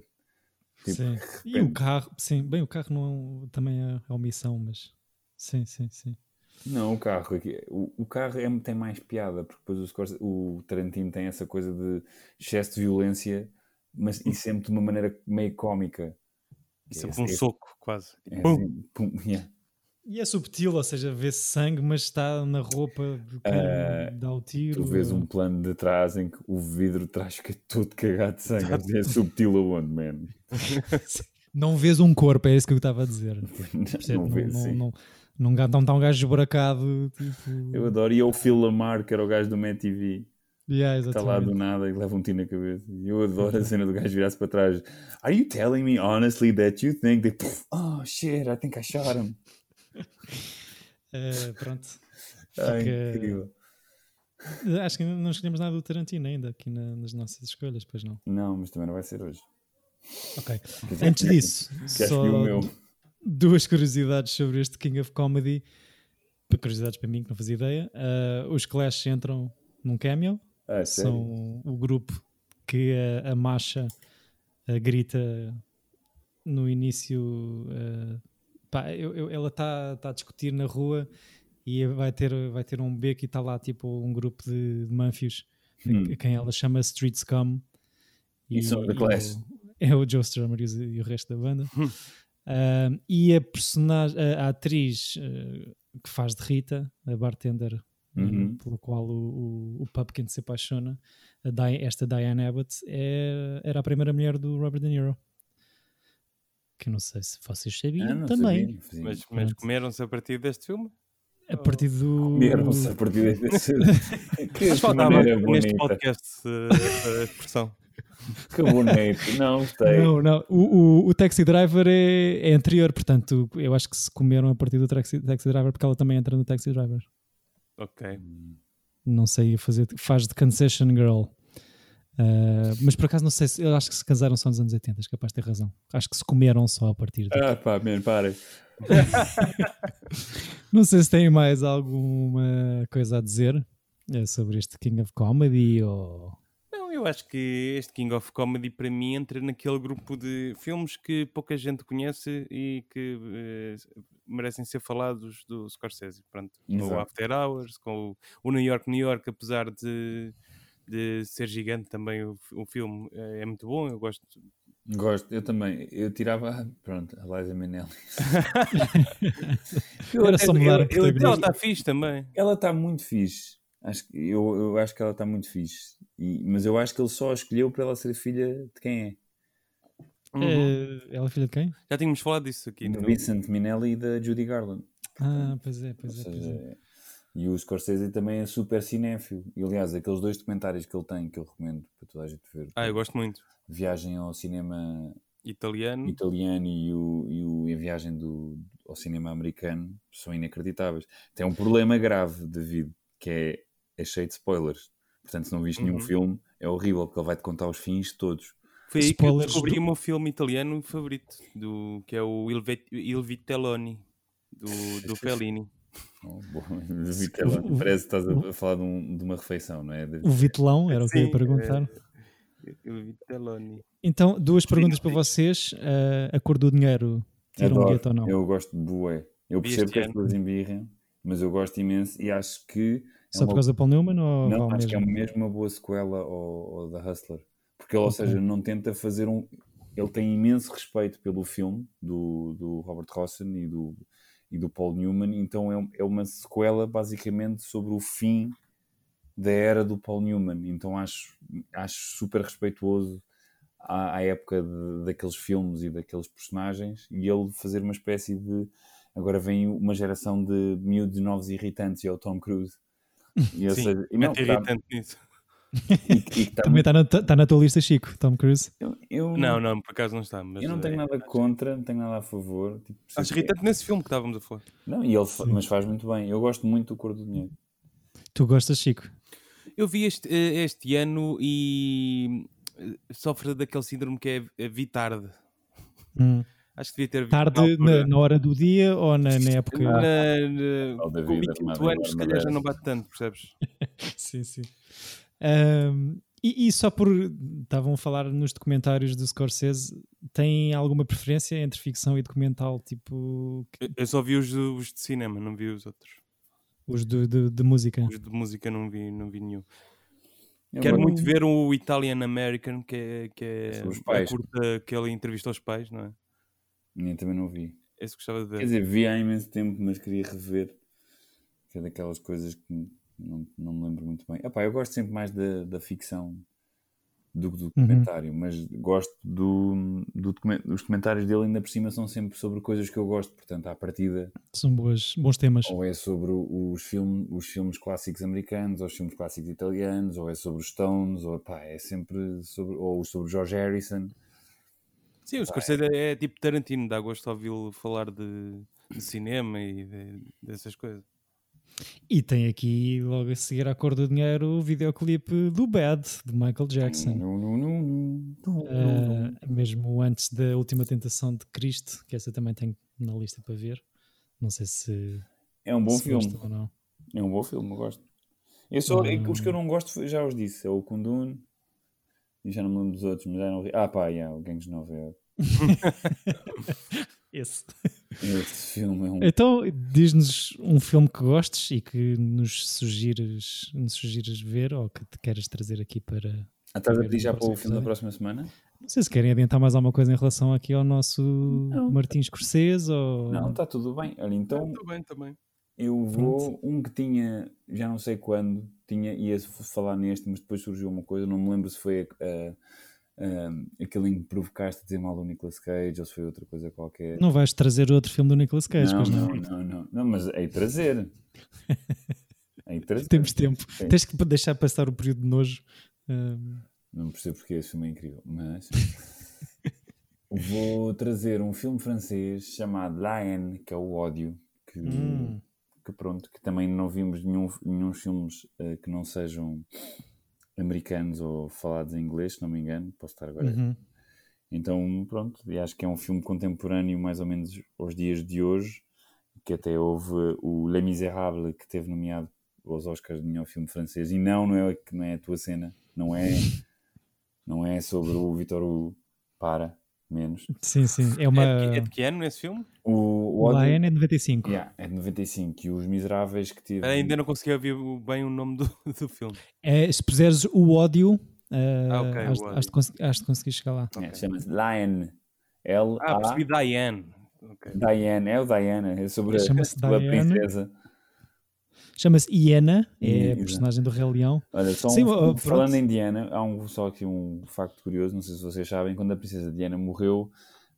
S3: Tipo,
S1: sim. E o carro, sim, bem, o carro não também é, é omissão, mas sim, sim, sim.
S3: Não, o carro aqui, o, o carro é, tem mais piada, porque depois o, Scorsese- o Tarantino tem essa coisa de excesso de violência, mas e sempre de uma maneira meio cómica.
S2: Isso é
S3: É-
S2: um
S3: é-
S2: soco, quase.
S3: é
S2: Pum.
S3: assim, pum, yeah.
S1: E é subtil, ou seja, vê-se sangue, mas está na roupa de quem
S3: Ah,
S1: dá o tiro.
S3: Tu vês um plano de trás em que o vidro trás fica todo cagado de sangue. Assim, É subtil aonde, man?
S1: Não vês um corpo, é isso que eu estava a dizer. Percebe?
S3: Não vês,
S1: não,
S3: sim.
S1: não, não, não, não está um gajo esburacado. Tipo...
S3: Eu adoro. E é o Phil Lamar, que era o gajo do Matt TV.
S1: Yeah,
S3: Está lá do nada e leva um tiro na cabeça. E eu adoro a cena do gajo virar-se para trás. Are you telling me honestly that you think that... Oh shit, I think I shot him.
S1: Eh, pronto.
S3: Ai,
S1: Fica-
S3: incrível.
S1: Acho que não escolhemos nada do Tarantino ainda aqui na- nas nossas escolhas, pois não.
S3: Não, mas também não vai ser hoje.
S1: Ok. Antes disso, só
S3: que o meu?
S1: Duas curiosidades sobre este King of Comedy. Curiosidades para mim que não fazia ideia. Ah, os Clash entram num cameo.
S3: Ah, sério?
S1: São o grupo que a, a Masha ah, grita no início. ah, pá, eu- eu- ela está tá a discutir na rua e vai ter, vai ter um beco e está lá tipo um grupo de, de manfios
S3: Hum.
S1: a quem ela chama Street Scum.
S3: E são The
S1: o-
S3: Clash.
S1: é o Joe Strummer e, e o resto da banda. Ah, e a personagem, a, a atriz ah, que faz de Rita, a bartender ah,
S3: Uhum.
S1: pelo qual o, o, o Pumpkin se apaixona, a Di- esta Diane Abbott, é, era a primeira mulher do Robert De Niro. Que eu não sei se vocês sabiam
S3: Ah,
S1: também.
S3: sabia.
S2: Mas, mas comeram-se a partir deste filme?
S1: A partir do.
S3: Comeram-se a partir desse... que
S2: Mas faltava
S3: maneira
S2: neste
S3: bonita.
S2: podcast eh, essa expressão.
S3: Que bonito. Não, gostei.
S1: Não, não. O, o, o Taxi Driver é, é anterior, portanto, eu acho que se comeram a partir do Taxi, taxi Driver porque ela também entra no Taxi Driver.
S2: Ok.
S1: Não sei fazer, faz de Concession Girl. Ah, mas por acaso não sei se eu acho que se casaram só nos anos 80, és capaz de ter razão. Acho que se comeram só a partir de.
S3: Ah, pá, man, para.
S1: Não sei se tem mais alguma coisa a dizer eh, sobre este King of Comedy ou.
S2: Não, eu acho que este King of Comedy para mim entra naquele grupo de filmes que pouca gente conhece e que eh, merecem ser falados do Scorsese. Pronto, com o. After Hours, com o, o New York, New York, apesar de, de ser gigante também o, o filme eh, é muito bom, eu gosto.
S3: Gosto, eu também. Eu tirava, ah, pronto, a Liza Minnelli.
S1: Era só mudar a
S2: Ela
S1: protagonista.
S2: está fixe também.
S3: Ela está muito fixe. Acho, que- eu, eu acho que ela está muito fixe. E- mas eu acho que ele só a escolheu para ela ser filha de quem é?
S2: Uhum.
S1: Eh, ela é filha de quem?
S2: Já tínhamos falado disso aqui.
S3: Do
S2: no-
S3: Vincent Minnelli e da Judy Garland.
S1: Ah, pois é,
S3: Ou
S1: pois é. Pois é.
S3: E o Scorsese também é super cinéfilo. E aliás, aqueles dois documentários que ele tem, que eu recomendo para toda a gente ver:
S2: Ah, eu gosto muito.
S3: Viagem ao cinema
S2: Italiano.
S3: italiano e, o, e, o, e a viagem do, ao cinema americano são inacreditáveis. Tem um problema grave, David, que é, é cheio de spoilers. Portanto, se não viste nenhum
S2: Uhum.
S3: filme, é horrível, porque ele vai-te contar os fins todos.
S2: Foi aí que eu
S1: Spoilers
S2: descobri
S1: do-
S2: o meu filme italiano favorito, do, que é o Il Vitelloni, do, do Fellini.
S3: Oh, bom, David Tellon,
S1: o-
S3: parece que estás a, falar de, um- de uma refeição, não é? De-
S1: O Vitelão era o que eu ia perguntar.
S2: é, Il Vitelloni.
S1: Então, duas perguntas para vocês. Eh, a cor do dinheiro tira um bilhete ou não?
S3: Eu gosto de bué. Eu percebo que as pessoas embirram, mas eu gosto imenso e acho que é
S1: Só
S3: uma
S1: por causa do Paul Newman ou
S3: Não, acho que é
S1: mesmo?
S3: mesmo uma boa sequela ao, ao da Hustler. Porque ele, ou
S1: Ok.
S3: seja, não tenta fazer um. Ele tem imenso respeito pelo filme do, do Robert Rossen e do, e do Paul Newman, então é, é uma sequela basicamente sobre o fim da era do Paul Newman. Então acho, acho super respeituoso à, à época de- daqueles filmes e daqueles personagens e ele fazer uma espécie de. Agora vem uma geração de miúdos novos irritantes e é o Tom Cruise. E,
S2: Sim,
S3: seja, e não, tá-
S2: irritante nisso.
S3: e, e tá
S1: Também está na, tá na tua lista, Chico, Tom Cruise.
S3: eu, eu
S2: Não, não, por acaso não está. Mas,
S3: eu não tenho
S2: eh,
S3: nada contra, não tenho nada a favor. Tipo,
S2: Acho irritante nesse filme que estávamos a falar.
S3: Não, e ele fa- mas faz muito bem. Eu gosto muito do Cor do Dinheiro.
S1: Tu gostas, Chico?
S2: Eu vi este, eh, este ano e eh, sofre daquele síndrome que é vi tarde.
S1: Hum.
S2: Acho que devia ter visto
S1: Tarde
S2: na
S1: na, hora do dia ou na, na época.
S2: Na- na-
S3: da
S2: com
S3: vida,
S2: 28
S3: armada,
S2: anos, se calhar já não bate tanto, percebes?
S1: Sim, sim. Ahm, e, e só por. Estavam a falar nos documentários do Scorsese, tem alguma preferência entre ficção e documental? Tipo, que-
S2: Eu- Eu só vi os, os de cinema, não vi os outros.
S1: os de, de, de música?
S2: Os de música não vi, não vi nenhum.
S3: Eu
S2: Quero muito ver o Italian American, que é, que é a curta que ele entrevista aos pais, não é?
S3: Nem também não vi.
S2: Esse gostava de
S3: Quer
S2: ver.
S3: dizer, vi há imenso tempo, mas queria rever. Que é daquelas coisas que não, não me lembro muito bem. Epá, eu gosto sempre mais da, da ficção do que do documentário, mas gosto do, do document- Os documentários dele, ainda por cima, são sempre sobre coisas que eu gosto. Portanto, à partida,
S1: São boas, bons temas.
S3: ou é sobre os, filme, os filmes clássicos americanos, ou os filmes clássicos italianos, ou é sobre os Stones, ou pá, é sempre sobre. Ou sobre George Harrison.
S2: Sim, o Scorsese é tipo Tarantino, dá gosto de ouvi-lo falar de, de cinema e de- dessas coisas.
S1: E tem aqui, logo a seguir à cor do dinheiro, o videoclipe do Bad, de Michael Jackson.
S3: Nu, nu, nu,
S1: Ah, mesmo antes da Última Tentação de Cristo, que essa também tenho na lista para ver. Não sei se,
S3: É um bom filme.
S1: ou não.
S3: É um bom filme, eu gosto. Eu só, que os que eu não gosto, já os disse. É o Kundun. E já não me lembro dos outros, mas já não vi. Ah, pá, yeah, o Gangues de Nova York.
S1: Esse.
S3: Esse filme é um.
S1: Então, diz-nos um filme que gostes e que nos sugires, nos sugires ver ou que te queres trazer aqui para.
S3: Ah, estás a pedir já para o filme da próxima semana?
S1: Não sei se querem adiantar mais alguma coisa em relação aqui ao nosso
S3: Não.
S1: Martins Scorsese ou.
S3: Não, está tudo bem. Olha, então
S2: Estou bem, também.
S3: eu vou. Um que tinha, já não sei quando, tinha, ia falar neste, mas depois surgiu uma coisa, não me lembro se foi ah, aquele em que provocaste a dizer mal do Nicolas Cage ou se foi outra coisa qualquer.
S1: Não vais trazer outro filme do Nicolas Cage,
S3: não,
S1: pois não?
S3: não, não, não, não, mas de trazer. De trazer.
S1: Temos tempo.
S3: Sim.
S1: Tens que deixar passar o período de nojo.
S3: Não percebo porque esse filme é incrível, mas vou trazer um filme francês chamado Lion, que é o ódio, que,
S1: hum,
S3: que pronto, que também não vimos nenhum, nenhum filmes eh, que não sejam americanos ou falados em inglês, se não me engano, posso estar agora.
S1: uhum.
S3: Então, pronto, e acho que é um filme contemporâneo mais ou menos aos dias de hoje, que até houve o Les Miserables, que teve nomeado aos Oscars de melhor filme francês, e não, não é, não é a tua cena, não é, não é sobre o Vitor Hugo, para, menos.
S1: Sim, sim. É uma.
S2: É, de, que- é de que ano esse filme?
S3: O, o ódio,
S1: Lion é de 95.
S3: yeah, é de 95, e Os Miseráveis que tive...
S2: Ainda não consegui ouvir bem o nome do, do filme.
S1: É, se puseres o ódio, ah,
S2: Ah, ok,
S1: has,
S2: o
S1: has
S2: ódio.
S1: de cons- has de conseguir chegar lá.
S3: É, Chama-se Lion, L
S2: Ah,
S3: A
S2: percebi Diane. Ok.
S3: Diane, é o Diana, é sobre a, a
S1: Diane.
S3: princesa.
S1: Chama-se Iena, é a personagem do Rei Leão.
S3: Olha, só um,
S1: Sim,
S3: falando em Diana, há um, só aqui um facto curioso, não sei se vocês sabem, quando a princesa Diana morreu,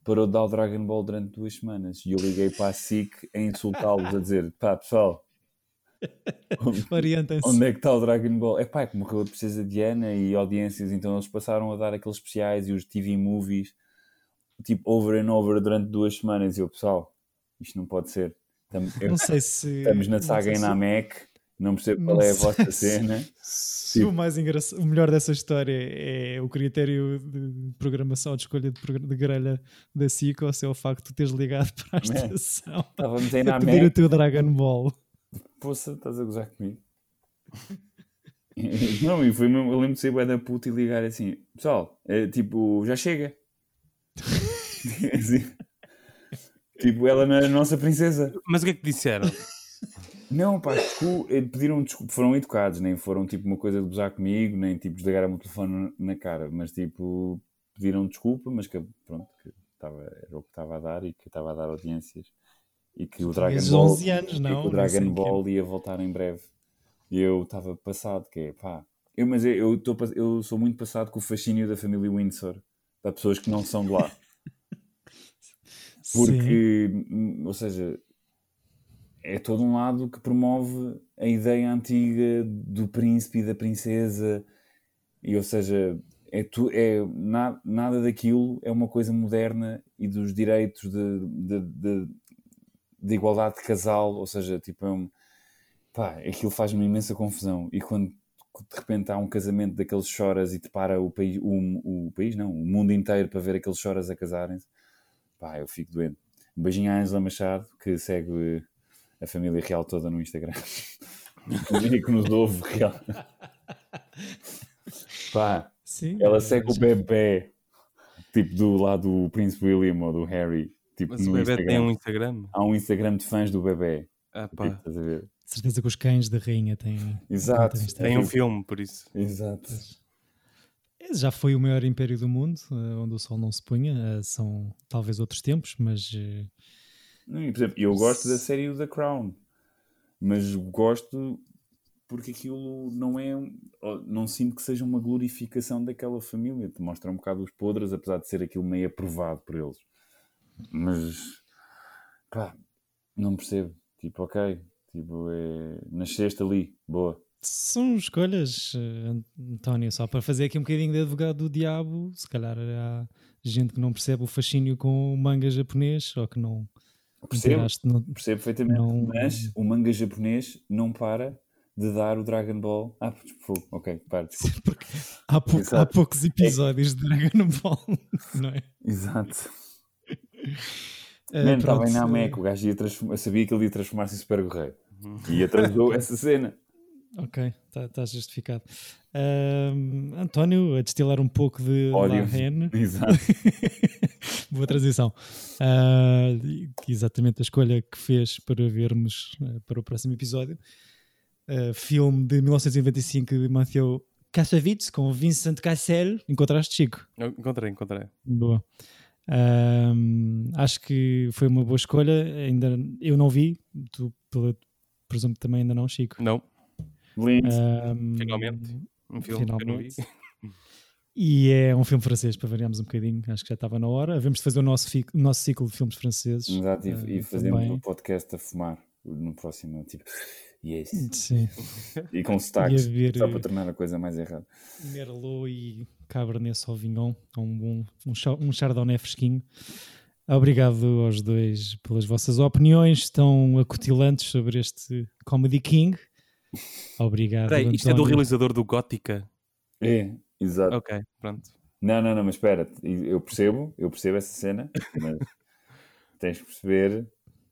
S3: parou de dar o Dragon Ball durante duas semanas. E eu liguei para a SIC a insultá-los, a dizer, pá, pessoal, onde é que está o Dragon Ball? É pá, é que morreu a princesa Diana e audiências, então eles passaram a dar aqueles especiais e os TV movies, tipo, over and over durante duas semanas. E eu, pessoal, isto não pode ser. Estamos,
S1: Não sei se.
S3: estamos na
S1: não
S3: saga
S1: se-
S3: Namek, não percebo
S1: não
S3: qual é a vossa cena.
S1: se o mais o melhor dessa história é o critério de programação de escolha de, de grelha da SIC ou se é o facto de tu teres ligado para a
S3: É.
S1: estação
S3: Estávamos em
S1: a pedir
S3: Namek.
S1: o teu Dragon Ball.
S3: Poça, estás a gozar comigo? Não, e foi mesmo, eu lembro de ser bué da puta e ligar assim, pessoal, é, tipo, já chega. Assim. Tipo, ela não é a nossa princesa.
S2: Mas o que é que disseram?
S3: Não, pá, eh, pediram desculpa, foram educados, nem foram tipo uma coisa de gozar comigo, nem tipo desligaram o telefone na cara, mas tipo, pediram desculpa, mas que pronto, que estava, era o que estava a dar e que estava a dar audiências. E que o Dragon Ball,
S1: 11 anos,
S3: e
S1: não?
S3: que o
S1: Não
S3: Dragon
S1: sei o quê.
S3: Ball ia voltar em breve. E eu estava passado, que é pá. Eu, mas eu, eu, tô eu sou muito passado com o fascínio da família Windsor, para pessoas que não são de lá.
S1: Sim.
S3: Porque, hum, ou seja, é todo um lado que promove a ideia antiga do príncipe e da princesa, e ou seja, é tu, é, na, nada daquilo é uma coisa moderna e dos direitos de, de, de, de igualdade de casal, ou seja, tipo, é um, pá, aquilo faz-me uma imensa confusão. E quando de repente há um casamento daqueles choras e te para o país, o, o país não, o mundo inteiro para ver aqueles choras a casarem-se pá, eu fico doente. Um beijinho à Angela Machado, que segue a família real toda no Instagram. e que nos ouve real. Pá,
S1: Sim,
S3: ela segue o bebê, tipo do lado do Prince William ou do Harry. Tipo,
S2: Mas
S3: no
S2: o bebê
S3: Instagram.
S2: tem um Instagram.
S3: Há um Instagram de fãs do bebê.
S2: Ah,
S3: Tipo,
S2: pá.
S3: estás a ver?
S1: certeza que os cães da rainha têm.
S3: Exato.
S2: Tem um filme, por isso.
S3: Exato.
S1: Já foi o maior império do mundo, eh, onde o sol não se punha. eh, São talvez outros tempos, mas eh,
S3: Não, e, por exemplo, eu gosto da série The Crown, mas gosto porque aquilo não é. Não sinto que seja uma glorificação daquela família. Te mostra um bocado os podres, apesar de ser aquilo meio aprovado por eles. Mas. pá, não percebo. Tipo, ok. Tipo, é. Nasceste ali, boa.
S1: São escolhas, eh, António, só para fazer aqui um bocadinho de advogado do diabo. Se calhar há gente que não percebe o fascínio com o manga japonês ou que não
S3: Percebo,
S1: interaste no-
S3: percebo perfeitamente.
S1: Não-
S3: Mas o manga japonês não para de dar o Dragon Ball. Ah, ok, para, desculpa.
S1: Há, pou- há poucos episódios de Dragon Ball, não é?
S3: Exato.
S1: Eh,
S3: Mano, estava em
S1: eh,
S3: Namek, o gajo ia transformar, sabia que ele ia transformar-se em super guerreiro. E atrasou essa cena.
S1: Ok, está justificado. Ahm, António, a destilar um pouco de
S3: Ódio. Exato.
S1: Boa transição. E- exatamente a escolha que fez para vermos eh, para o próximo episódio. Ah, filme de 1995 de Matthew Kassovitz com Vincent Cassel. Encontraste, Chico?
S2: Eu encontrei, encontrei.
S1: Boa. Ahm, acho que foi uma boa escolha. Ainda eu não vi, tu pela, presumo que também ainda não, Chico.
S2: Não,
S3: Lindo.
S1: Ahm,
S2: Finalmente. um filme que eu não vi.
S1: Finalmente. E é um filme francês, para variarmos um bocadinho. Acho que já estava na hora. Havemos de fazer o nosso, fi- o nosso ciclo de filmes franceses.
S3: Exato, e,
S1: Ah,
S3: e fazemos
S1: também.
S3: um podcast a fumar no próximo, tipo, yes.
S1: Sim.
S3: E com sotaques,
S1: ver,
S3: só para tornar a coisa mais errada.
S1: Merlot e Cabernet Sauvignon. Um bom um, um chardonnay fresquinho. Obrigado aos dois pelas vossas opiniões tão acutilantes sobre este Comedy King. Obrigado.
S2: Peraí, isto é do realizador do Gótica.
S3: É, exato.
S2: Ok, pronto.
S3: Não, não, não, mas espera, eu percebo, eu percebo essa cena, mas tens que perceber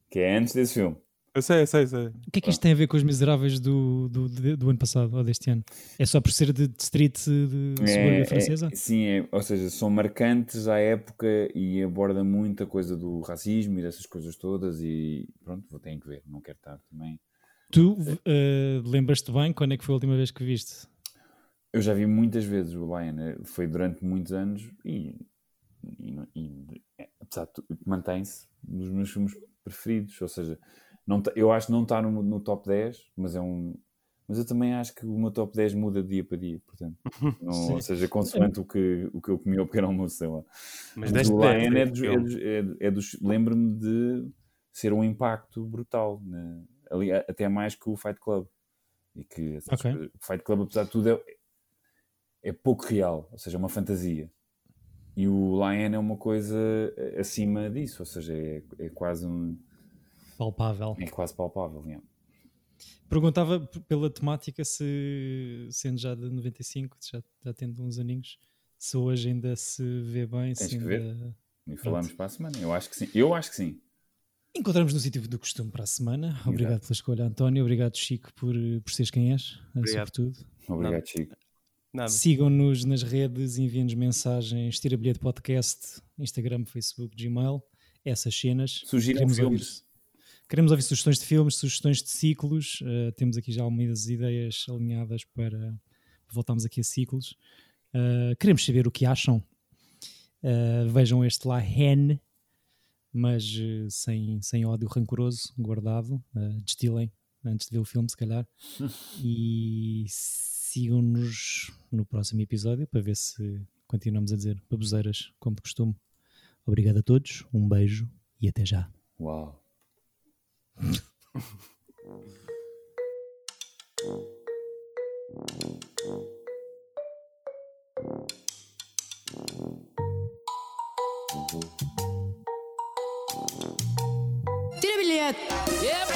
S3: que é antes desse filme.
S2: Eu sei, eu sei, eu sei.
S1: O que é que isto tem a ver com os miseráveis do, do, de- do ano passado ou deste ano? É só por ser de, de street de francesa?
S3: é- sim, é, ou seja, são marcantes à época e aborda muita coisa do racismo e dessas coisas todas e pronto, vou ter que ver, não quero estar também.
S1: Tu eh, lembras-te bem quando é que foi a última vez que viste?
S3: Eu já vi muitas vezes o Lion, eh, foi durante muitos anos e, e, e, é, apesar de mantém-se nos meus filmes preferidos, ou seja, não tá- eu acho que não está no, no top 10, mas é um... Mas eu também acho que o meu top 10 muda de dia para dia, portanto. Não, ou seja, consoante o que, o que eu comi ao pequeno almoço, sei lá.
S2: Mas
S3: o
S2: 10
S3: Lion é dos, é dos, é dos- é dos- lembro-me de ser um impacto brutal, né? Ali, até mais que o Fight Club. E que essas
S1: Ok.
S3: coisas- o Fight Club, apesar de tudo, é, é pouco real, ou seja, é uma fantasia. E o Lion é uma coisa acima disso, ou seja, é, é quase um,
S1: Palpável.
S3: é quase palpável. yeah.
S1: Perguntava pela temática se, sendo já de 95, já, já tendo uns aninhos, se hoje ainda se vê bem.
S3: Tens
S1: se
S3: que ver.
S1: ainda-
S3: E falamos para a semana. Eu acho que sim. Eu acho que sim.
S1: Encontramos no sítio do costume para a semana. Obrigado pela escolha, António. Obrigado, Chico, por, por seres quem és,
S2: Obrigado.
S1: sobretudo.
S3: Obrigado,
S2: Nada.
S3: Chico.
S1: Sigam-nos nas redes, enviem-nos mensagens, tira bilhete podcast, Instagram, Facebook, Gmail, essas cenas.
S3: Sugiram
S1: Queremos
S3: filmes.
S1: Queremos ouvir sugestões de filmes, sugestões de ciclos. Uh, temos aqui já algumas ideias alinhadas para voltarmos aqui a ciclos. Uh, queremos saber o que acham. Uh, vejam este lá, Hen, mas uh, sem, sem ódio rancoroso, guardado. Uh, destilem antes de ver o filme, se calhar. e sigam-nos no próximo episódio para ver se continuamos a dizer baboseiras como de costume. Obrigado a todos, um beijo e até já.
S3: Uau.
S4: bilhete.
S5: Yep.